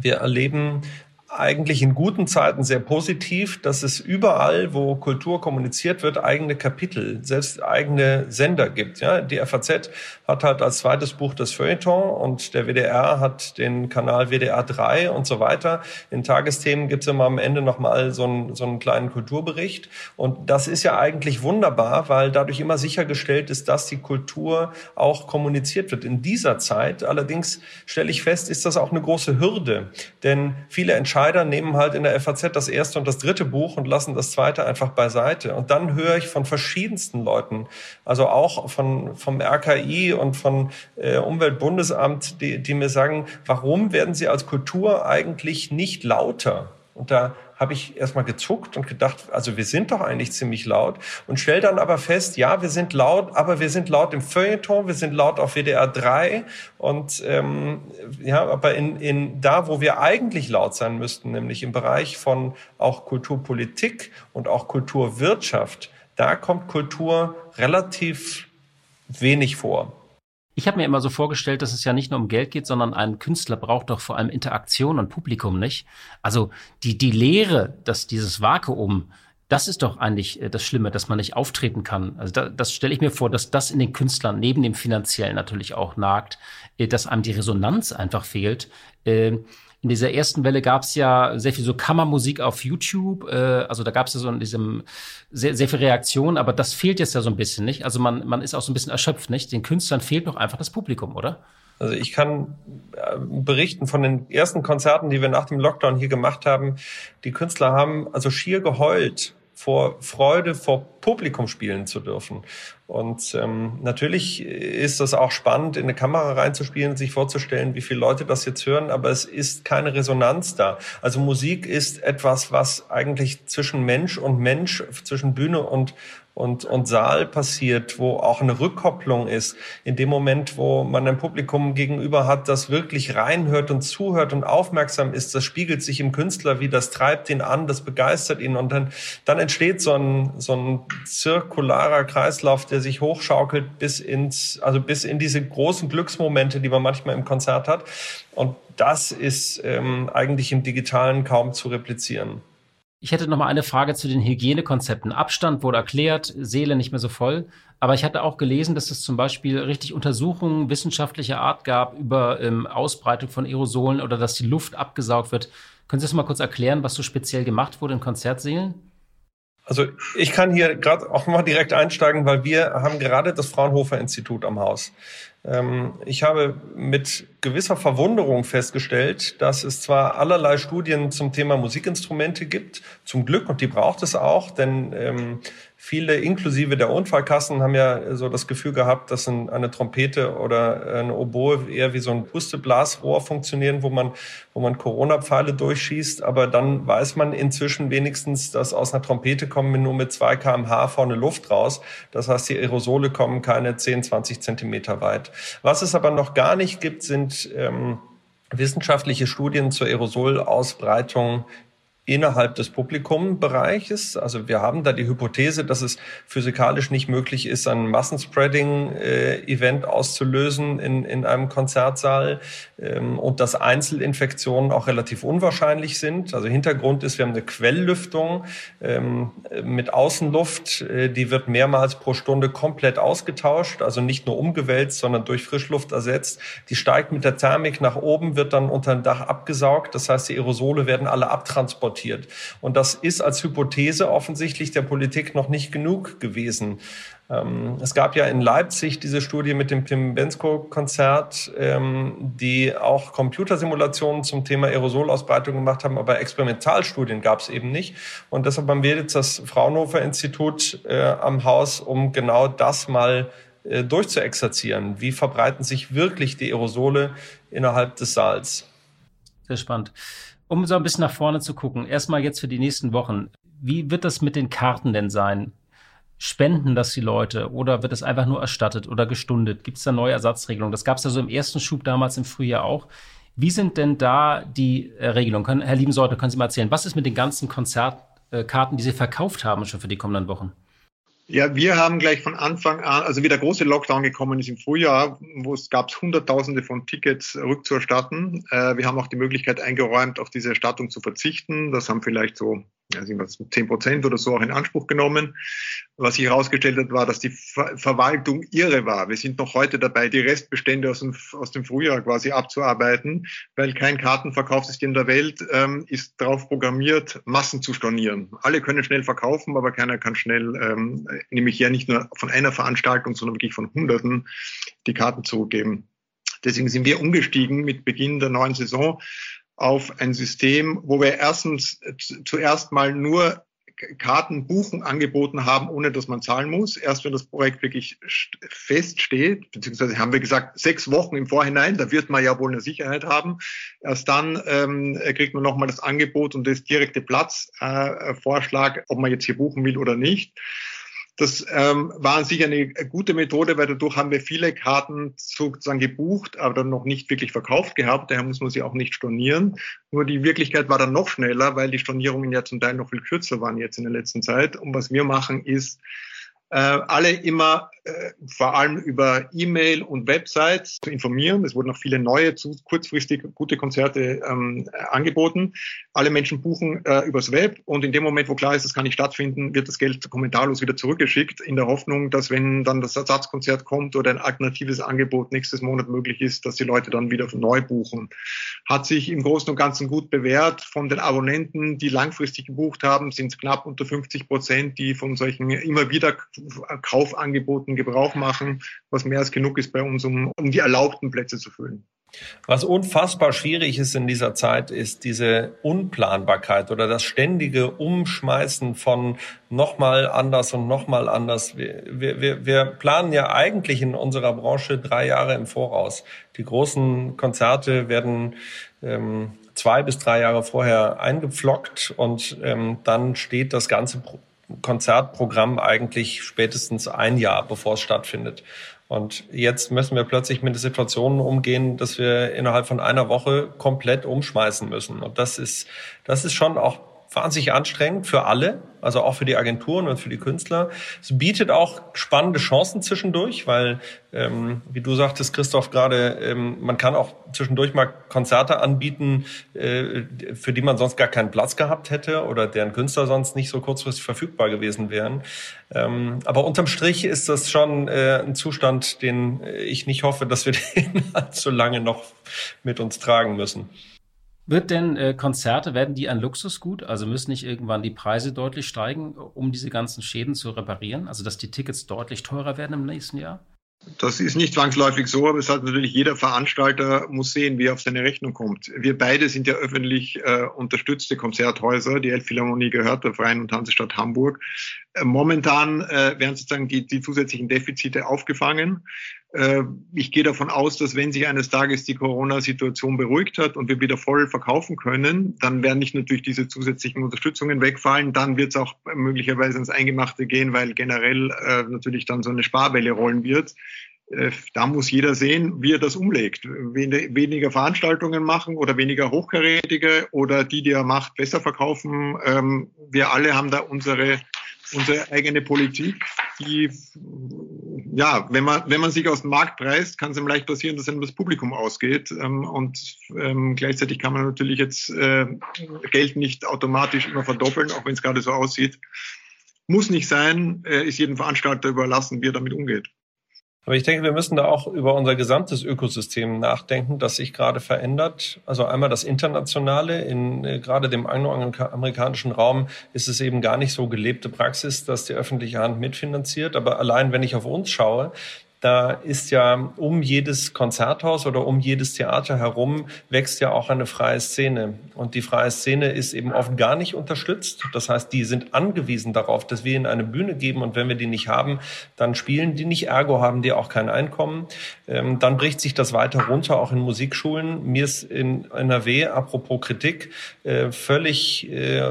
Wir erleben eigentlich in guten Zeiten sehr positiv, dass es überall, wo Kultur kommuniziert wird, eigene Kapitel, selbst eigene Sender gibt. Ja, die FAZ hat halt als zweites Buch das Feuilleton und der WDR hat den Kanal WDR 3 und so weiter. In Tagesthemen gibt es immer am Ende nochmal so einen, so einen kleinen Kulturbericht. Und das ist ja eigentlich wunderbar, weil dadurch immer sichergestellt ist, dass die Kultur auch kommuniziert wird. In dieser Zeit allerdings stelle ich fest, ist das auch eine große Hürde, denn viele Entscheidungen Entscheider nehmen halt in der FAZ das erste und das dritte Buch und lassen das zweite einfach beiseite. Und dann höre ich von verschiedensten Leuten, also auch von, vom RKI und von äh, Umweltbundesamt, die, die mir sagen, warum werden sie als Kultur eigentlich nicht lauter? Und da habe ich erstmal gezuckt und gedacht, also wir sind doch eigentlich ziemlich laut und stell dann aber fest, ja, wir sind laut, aber wir sind laut im Feuilleton, wir sind laut auf WDR 3 und ähm, ja, aber in, in da, wo wir eigentlich laut sein müssten, nämlich im Bereich von auch Kulturpolitik und auch Kulturwirtschaft, da kommt Kultur relativ wenig vor. Ich habe mir immer so vorgestellt, dass es ja nicht nur um Geld geht, sondern ein Künstler braucht doch vor allem Interaktion und Publikum, nicht? Also die, die Lehre, dass dieses Vakuum, das ist doch eigentlich äh, das Schlimme, dass man nicht auftreten kann. Also da, das stelle ich mir vor, dass das in den Künstlern neben dem finanziellen natürlich auch nagt, äh, dass einem die Resonanz einfach fehlt. In dieser ersten Welle gab es ja sehr viel so Kammermusik auf YouTube. Äh, also da gab es ja so in diesem sehr, sehr viel Reaktion, aber das fehlt jetzt ja so ein bisschen, nicht? Also man, man ist auch so ein bisschen erschöpft, nicht? Den Künstlern fehlt noch einfach das Publikum, oder? Also ich kann äh, berichten von den ersten Konzerten, die wir nach dem Lockdown hier gemacht haben. Die Künstler haben also schier geheult vor Freude, vor Publikum spielen zu dürfen. Und ähm, natürlich ist das auch spannend, in eine Kamera reinzuspielen, sich vorzustellen, wie viele Leute das jetzt hören, aber es ist keine Resonanz da. Also Musik ist etwas, was eigentlich zwischen Mensch und Mensch, zwischen Bühne und, und, und Saal passiert, wo auch eine Rückkopplung ist. In dem Moment, wo man ein Publikum gegenüber hat, das wirklich reinhört und zuhört und aufmerksam ist, das spiegelt sich im Künstler wie, das treibt ihn an, das begeistert ihn und dann, dann entsteht so ein, so ein zirkularer Kreislauf, der sich hochschaukelt bis ins, also bis in diese großen Glücksmomente, die man manchmal im Konzert hat. Und das ist ähm, eigentlich im Digitalen kaum zu replizieren. Ich hätte noch mal eine Frage zu den Hygienekonzepten. Abstand wurde erklärt, Seele nicht mehr so voll. Aber ich hatte auch gelesen, dass es zum Beispiel richtig Untersuchungen wissenschaftlicher Art gab über ähm, Ausbreitung von Aerosolen oder dass die Luft abgesaugt wird. Können Sie das mal kurz erklären, was so speziell gemacht wurde in Konzertsälen? Also ich kann hier gerade auch mal direkt einsteigen, weil wir haben gerade das Fraunhofer Institut am Haus. Ähm, ich habe mit gewisser Verwunderung festgestellt, dass es zwar allerlei Studien zum Thema Musikinstrumente gibt, zum Glück, und die braucht es auch, denn ähm, Viele, inklusive der Unfallkassen, haben ja so das Gefühl gehabt, dass eine Trompete oder eine Oboe eher wie so ein Pusteblasrohr funktionieren, wo man, wo man Corona-Pfeile durchschießt. Aber dann weiß man inzwischen wenigstens, dass aus einer Trompete kommen nur mit 2 kmh vorne Luft raus. Das heißt, die Aerosole kommen keine 10, 20 Zentimeter weit. Was es aber noch gar nicht gibt, sind ähm, wissenschaftliche Studien zur Aerosolausbreitung innerhalb des Publikumbereiches. Also wir haben da die Hypothese, dass es physikalisch nicht möglich ist, ein Massenspreading-Event auszulösen in, in einem Konzertsaal ähm, und dass Einzelinfektionen auch relativ unwahrscheinlich sind. Also Hintergrund ist, wir haben eine Quelllüftung ähm, mit Außenluft, äh, die wird mehrmals pro Stunde komplett ausgetauscht, also nicht nur umgewälzt, sondern durch Frischluft ersetzt. Die steigt mit der Thermik nach oben, wird dann unter dem Dach abgesaugt. Das heißt, die Aerosole werden alle abtransportiert. Und das ist als Hypothese offensichtlich der Politik noch nicht genug gewesen. Ähm, es gab ja in Leipzig diese Studie mit dem Tim Bensko-Konzert, ähm, die auch Computersimulationen zum Thema Aerosolausbreitung gemacht haben, aber Experimentalstudien gab es eben nicht. Und deshalb haben wir jetzt das Fraunhofer Institut äh, am Haus, um genau das mal äh, durchzuexerzieren. Wie verbreiten sich wirklich die Aerosole innerhalb des Saals? Sehr spannend. Um so ein bisschen nach vorne zu gucken, erstmal jetzt für die nächsten Wochen. Wie wird das mit den Karten denn sein? Spenden das die Leute oder wird es einfach nur erstattet oder gestundet? Gibt es da neue Ersatzregelungen? Das gab es ja so im ersten Schub damals im Frühjahr auch. Wie sind denn da die äh, Regelungen? Können, Herr Liebensorte, können Sie mal erzählen, was ist mit den ganzen Konzertkarten, die Sie verkauft haben schon für die kommenden Wochen? Ja, wir haben gleich von Anfang an, also wie der große Lockdown gekommen ist im Frühjahr, wo es gab Hunderttausende von Tickets rückzuerstatten. Äh, wir haben auch die Möglichkeit eingeräumt, auf diese Erstattung zu verzichten. Das haben vielleicht so also zehn Prozent oder so auch in Anspruch genommen. Was sich herausgestellt hat, war, dass die Ver Verwaltung irre war. Wir sind noch heute dabei, die Restbestände aus dem, aus dem Frühjahr quasi abzuarbeiten, weil kein Kartenverkaufssystem der Welt ähm, ist darauf programmiert, Massen zu stornieren. Alle können schnell verkaufen, aber keiner kann schnell, ähm, nämlich ja nicht nur von einer Veranstaltung, sondern wirklich von Hunderten, die Karten zurückgeben. Deswegen sind wir umgestiegen mit Beginn der neuen Saison auf ein System, wo wir erstens zuerst mal nur Karten buchen angeboten haben, ohne dass man zahlen muss. Erst wenn das Projekt wirklich feststeht, beziehungsweise haben wir gesagt, sechs Wochen im Vorhinein, da wird man ja wohl eine Sicherheit haben. Erst dann ähm, kriegt man nochmal das Angebot und das direkte Platzvorschlag, äh, ob man jetzt hier buchen will oder nicht. Das ähm, war sicher eine gute Methode, weil dadurch haben wir viele Karten sozusagen gebucht, aber dann noch nicht wirklich verkauft gehabt. Daher muss man sie auch nicht stornieren. Nur die Wirklichkeit war dann noch schneller, weil die Stornierungen ja zum Teil noch viel kürzer waren jetzt in der letzten Zeit. Und was wir machen ist, äh, alle immer äh, vor allem über E-Mail und Websites zu informieren. Es wurden auch viele neue, kurzfristig gute Konzerte ähm, angeboten. Alle Menschen buchen äh, übers Web und in dem Moment, wo klar ist, das kann nicht stattfinden, wird das Geld kommentarlos wieder zurückgeschickt, in der Hoffnung, dass wenn dann das Ersatzkonzert kommt oder ein alternatives Angebot nächstes Monat möglich ist, dass die Leute dann wieder neu buchen. Hat sich im Großen und Ganzen gut bewährt. Von den Abonnenten, die langfristig gebucht haben, sind es knapp unter 50 Prozent, die von solchen immer wieder Kaufangeboten Gebrauch machen, was mehr als genug ist bei uns, um, um die erlaubten Plätze zu füllen. Was unfassbar schwierig ist in dieser Zeit, ist diese Unplanbarkeit oder das ständige Umschmeißen von nochmal anders und nochmal anders. Wir, wir, wir planen ja eigentlich in unserer Branche drei Jahre im Voraus. Die großen Konzerte werden ähm, zwei bis drei Jahre vorher eingepflockt und ähm, dann steht das ganze Konzertprogramm eigentlich spätestens ein Jahr, bevor es stattfindet. Und jetzt müssen wir plötzlich mit der Situation umgehen, dass wir innerhalb von einer Woche komplett umschmeißen müssen. Und das ist, das ist schon auch wahnsinnig anstrengend für alle, also auch für die Agenturen und für die Künstler. Es bietet auch spannende Chancen zwischendurch, weil, ähm, wie du sagtest, Christoph, gerade, ähm, man kann auch zwischendurch mal Konzerte anbieten, äh, für die man sonst gar keinen Platz gehabt hätte oder deren Künstler sonst nicht so kurzfristig verfügbar gewesen wären. Ähm, aber unterm Strich ist das schon äh, ein Zustand, den ich nicht hoffe, dass wir den allzu lange noch mit uns tragen müssen. Wird denn äh, Konzerte, werden die ein Luxusgut? Also müssen nicht irgendwann die Preise deutlich steigen, um diese ganzen Schäden zu reparieren? Also dass die Tickets deutlich teurer werden im nächsten Jahr? Das ist nicht zwangsläufig so, aber es hat natürlich jeder Veranstalter muss sehen, wie er auf seine Rechnung kommt. Wir beide sind ja öffentlich äh, unterstützte Konzerthäuser. Die Elbphilharmonie gehört der Freien und Hansestadt Hamburg. Äh, momentan äh, werden sozusagen die, die zusätzlichen Defizite aufgefangen. Äh, ich gehe davon aus, dass wenn sich eines Tages die Corona-Situation beruhigt hat und wir wieder voll verkaufen können, dann werden nicht natürlich diese zusätzlichen Unterstützungen wegfallen. Dann wird es auch möglicherweise ins Eingemachte gehen, weil generell äh, natürlich dann so eine Sparwelle rollen wird. äh, da muss jeder sehen, wie er das umlegt. Weniger Veranstaltungen machen oder weniger hochkarätige oder die, die er macht, besser verkaufen. Ähm, wir alle haben da unsere, unsere eigene Politik, die, ja, wenn man, wenn man sich aus dem Markt preist, kann es ihm leicht passieren, dass einem das Publikum ausgeht. Ähm, und ähm, gleichzeitig kann man natürlich jetzt äh, Geld nicht automatisch immer verdoppeln, auch wenn es gerade so aussieht. Muss nicht sein, äh, ist jedem Veranstalter überlassen, wie er damit umgeht. Aber ich denke, wir müssen da auch über unser gesamtes Ökosystem nachdenken, das sich gerade verändert. Also einmal das Internationale. In äh, gerade dem angloamerikanischen Raum ist es eben gar nicht so gelebte Praxis, dass die öffentliche Hand mitfinanziert. Aber allein, wenn ich auf uns schaue, da ist ja um jedes Konzerthaus oder um jedes Theater herum wächst ja auch eine freie Szene. Und die freie Szene ist eben oft gar nicht unterstützt. Das heißt, die sind angewiesen darauf, dass wir ihnen eine Bühne geben. Und wenn wir die nicht haben, dann spielen die nicht. Ergo haben die auch kein Einkommen. Ähm, dann bricht sich das weiter runter, auch in Musikschulen. Mir ist in NRW, apropos Kritik, äh, völlig äh,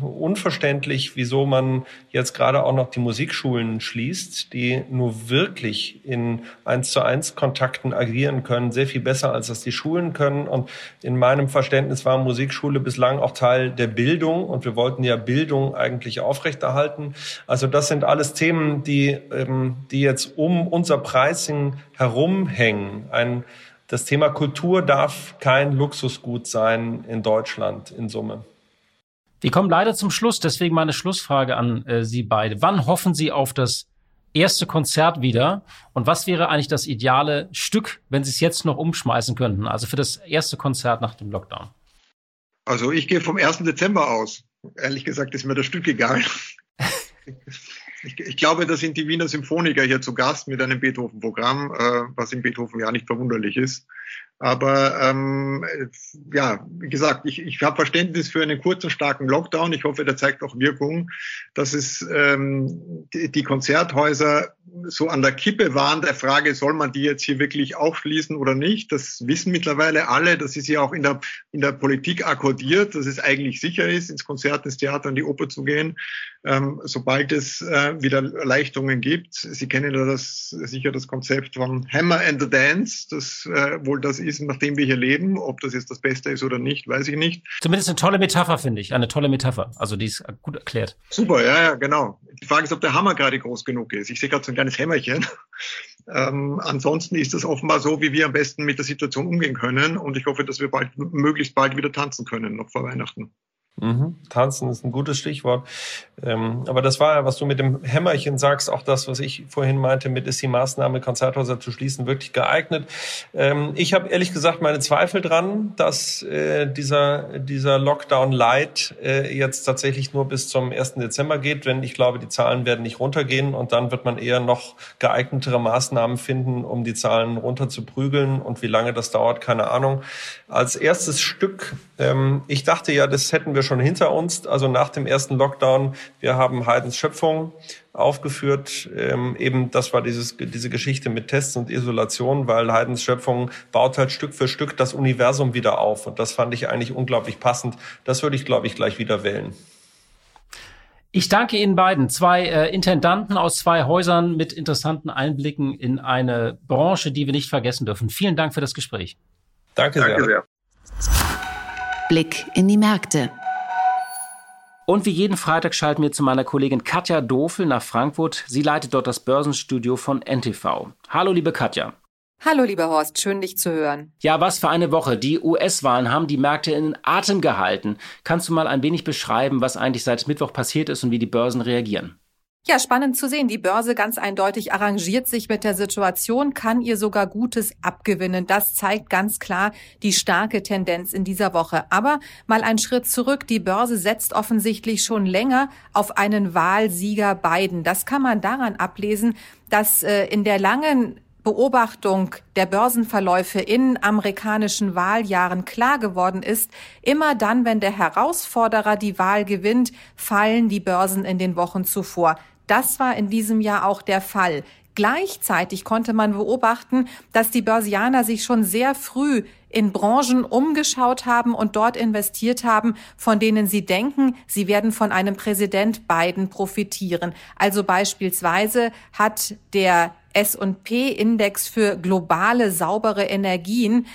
unverständlich, wieso man jetzt gerade auch noch die Musikschulen schließt, die nur wirklich in eins zu eins Kontakten agieren können, sehr viel besser als das die Schulen können. Und in meinem Verständnis war Musikschule bislang auch Teil der Bildung und wir wollten ja Bildung eigentlich aufrechterhalten. Also das sind alles Themen, die, ähm, die jetzt um unser Pricing herumhängen. Ein, das Thema Kultur darf kein Luxusgut sein in Deutschland in Summe. Wir kommen leider zum Schluss, deswegen meine Schlussfrage an äh, Sie beide. Wann hoffen Sie auf das erste Konzert wieder. Und was wäre eigentlich das ideale Stück, wenn Sie es jetzt noch umschmeißen könnten? Also für das erste Konzert nach dem Lockdown. Also ich gehe vom 1. Dezember aus. Ehrlich gesagt ist mir das Stück egal. ich, ich, glaube, da sind die Wiener Symphoniker hier zu Gast mit einem Beethoven-Programm, äh, was in Beethoven ja nicht verwunderlich ist. Aber ähm, ja, wie gesagt, ich, ich habe Verständnis für einen kurzen, starken Lockdown. Ich hoffe, der zeigt auch Wirkung, dass es ähm, die, die Konzerthäuser so an der Kippe waren der Frage, soll man die jetzt hier wirklich aufschließen oder nicht? Das wissen mittlerweile alle. Das ist ja auch in der, in der Politik akkordiert, dass es eigentlich sicher ist, ins Konzert, ins Theater, in die Oper zu gehen, ähm, sobald es äh, wieder Erleichterungen gibt. Sie kennen ja das, sicher das Konzept von Hammer and the Dance, das äh, wohl das ist, nachdem wir hier leben. Ob das jetzt das Beste ist oder nicht, weiß ich nicht. Zumindest eine tolle Metapher, finde ich. Eine tolle Metapher. Also die ist gut erklärt. Super, ja, ja, genau. Die Frage ist, ob der Hammer gerade groß genug ist. Ich sehe gerade so ein kleines Hämmerchen. Ähm, ansonsten ist es offenbar so, wie wir am besten mit der Situation umgehen können. Und ich hoffe, dass wir bald, möglichst bald wieder tanzen können, noch vor Weihnachten. Mhm. Tanzen ist ein gutes Stichwort. Ähm, aber das war ja, was du mit dem Hämmerchen sagst, auch das, was ich vorhin meinte, mit ist die Maßnahme, Konzerthäuser zu schließen, wirklich geeignet. Ähm, ich habe ehrlich gesagt meine Zweifel dran, dass äh, dieser, dieser Lockdown Light äh, jetzt tatsächlich nur bis zum 1. Dezember geht, wenn ich glaube, die Zahlen werden nicht runtergehen und dann wird man eher noch geeignetere Maßnahmen finden, um die Zahlen runter zu prügeln und wie lange das dauert, keine Ahnung. Als erstes Stück, ähm, ich dachte ja, das hätten wir schon schon hinter uns, also nach dem ersten Lockdown. Wir haben Haydns Schöpfung aufgeführt. Ähm, eben, das war dieses, diese Geschichte mit Tests und Isolation, weil Haydns Schöpfung baut halt Stück für Stück das Universum wieder auf. Und das fand ich eigentlich unglaublich passend. Das würde ich, glaube ich, gleich wieder wählen. Ich danke Ihnen beiden, zwei äh, Intendanten aus zwei Häusern mit interessanten Einblicken in eine Branche, die wir nicht vergessen dürfen. Vielen Dank für das Gespräch. Danke sehr. Danke sehr. Blick in die Märkte. Und wie jeden Freitag schalten wir zu meiner Kollegin Katja Dofel nach Frankfurt. Sie leitet dort das Börsenstudio von NTV. Hallo, liebe Katja. Hallo, lieber Horst, schön dich zu hören. Ja, was für eine Woche. Die US-Wahlen haben die Märkte in Atem gehalten. Kannst du mal ein wenig beschreiben, was eigentlich seit Mittwoch passiert ist und wie die Börsen reagieren? Ja, spannend zu sehen. Die Börse ganz eindeutig arrangiert sich mit der Situation, kann ihr sogar Gutes abgewinnen. Das zeigt ganz klar die starke Tendenz in dieser Woche. Aber mal einen Schritt zurück. Die Börse setzt offensichtlich schon länger auf einen Wahlsieger Biden. Das kann man daran ablesen, dass äh, in der langen Beobachtung der Börsenverläufe in amerikanischen Wahljahren klar geworden ist, immer dann, wenn der Herausforderer die Wahl gewinnt, fallen die Börsen in den Wochen zuvor. Das war in diesem Jahr auch der Fall. Gleichzeitig konnte man beobachten, dass die Börsianer sich schon sehr früh in Branchen umgeschaut haben und dort investiert haben, von denen sie denken, sie werden von einem Präsident Biden profitieren. Also beispielsweise hat der S&P-Index für globale saubere Energien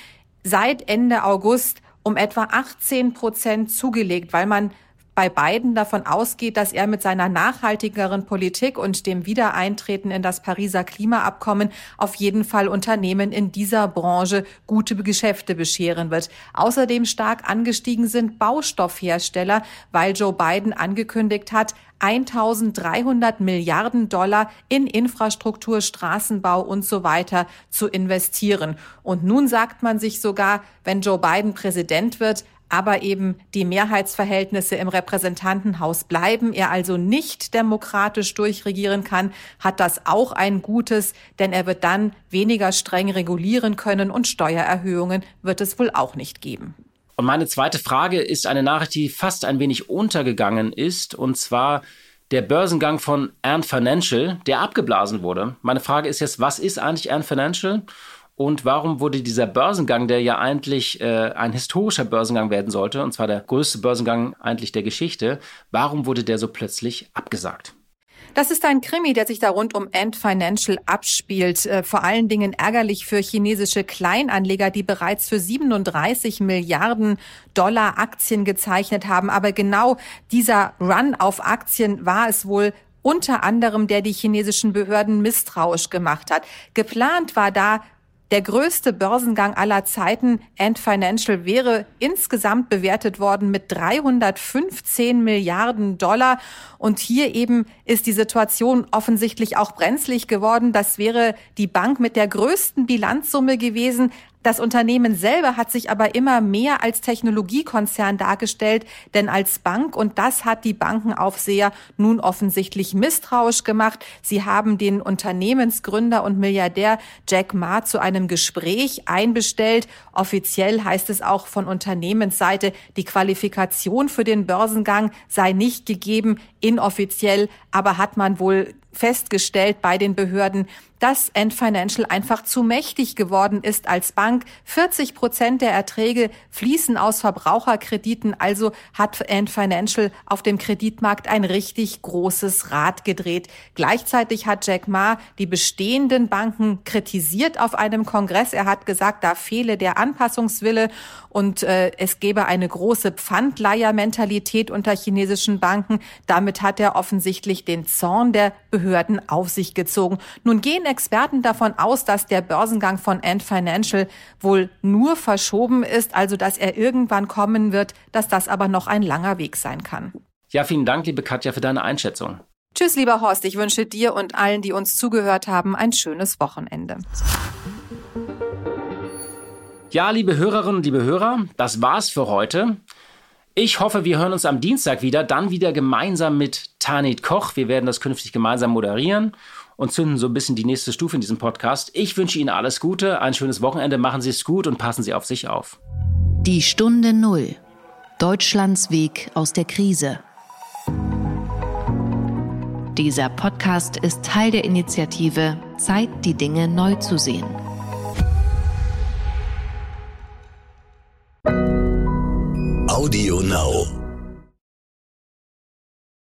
seit Ende August um etwa 18 Prozent zugelegt, weil man bei beiden davon ausgeht, dass er mit seiner nachhaltigeren Politik und dem Wiedereintreten in das Pariser Klimaabkommen auf jeden Fall Unternehmen in dieser Branche gute Geschäfte bescheren wird. Außerdem stark angestiegen sind Baustoffhersteller, weil Joe Biden angekündigt hat, 1300 Milliarden Dollar in Infrastruktur, Straßenbau und so weiter zu investieren. Und nun sagt man sich sogar, wenn Joe Biden Präsident wird, aber eben die Mehrheitsverhältnisse im Repräsentantenhaus bleiben, er also nicht demokratisch durchregieren kann, hat das auch ein Gutes, denn er wird dann weniger streng regulieren können und Steuererhöhungen wird es wohl auch nicht geben. Und meine zweite Frage ist eine Nachricht, die fast ein wenig untergegangen ist, und zwar der Börsengang von Ant Financial, der abgeblasen wurde. Meine Frage ist jetzt, was ist eigentlich Ant Financial? Und warum wurde dieser Börsengang, der ja eigentlich äh, ein historischer Börsengang werden sollte, und zwar der größte Börsengang eigentlich der Geschichte, warum wurde der so plötzlich abgesagt? Das ist ein Krimi, der sich da rund um Ant Financial abspielt. Äh, vor allen Dingen ärgerlich für chinesische Kleinanleger, die bereits für 37 Milliarden Dollar Aktien gezeichnet haben. Aber genau dieser Run auf Aktien war es wohl, unter anderem, der die chinesischen Behörden misstrauisch gemacht hat. Geplant war da der größte Börsengang aller Zeiten, Ant Financial, wäre insgesamt bewertet worden mit 315 Milliarden Dollar. Und hier eben ist die Situation offensichtlich auch brenzlig geworden. Das wäre die Bank mit der größten Bilanzsumme gewesen. Das Unternehmen selber hat sich aber immer mehr als Technologiekonzern dargestellt, denn als Bank, und das hat die Bankenaufseher nun offensichtlich misstrauisch gemacht. Sie haben den Unternehmensgründer und Milliardär Jack Ma zu einem Gespräch einbestellt. Offiziell heißt es auch von Unternehmensseite, die Qualifikation für den Börsengang sei nicht gegeben. Inoffiziell aber hat man wohl festgestellt bei den Behörden, dass Ant Financial einfach zu mächtig geworden ist als Bank. 40 Prozent der Erträge fließen aus Verbraucherkrediten, also hat Ant Financial auf dem Kreditmarkt ein richtig großes Rad gedreht. Gleichzeitig hat Jack Ma die bestehenden Banken kritisiert auf einem Kongress. Er hat gesagt, da fehle der Anpassungswille und äh, es gebe eine große Pfandleihermentalität unter chinesischen Banken. Damit hat er offensichtlich den Zorn der Behörden auf sich gezogen. Nun gehen Experten davon aus, dass der Börsengang von Ant Financial wohl nur verschoben ist, also dass er irgendwann kommen wird, dass das aber noch ein langer Weg sein kann. Ja, vielen Dank, liebe Katja, für deine Einschätzung. Tschüss, lieber Horst. Ich wünsche dir und allen, die uns zugehört haben, ein schönes Wochenende. Ja, liebe Hörerinnen liebe Hörer, das war's für heute. Ich hoffe, wir hören uns am Dienstag wieder, dann wieder gemeinsam mit Tanit Koch. Wir werden das künftig gemeinsam moderieren und zünden so ein bisschen die nächste Stufe in diesem Podcast. Ich wünsche Ihnen alles Gute, ein schönes Wochenende, machen Sie es gut und passen Sie auf sich auf. Die Stunde Null. Deutschlands Weg aus der Krise. Dieser Podcast ist Teil der Initiative Zeit, die Dinge neu zu sehen. Audio Now.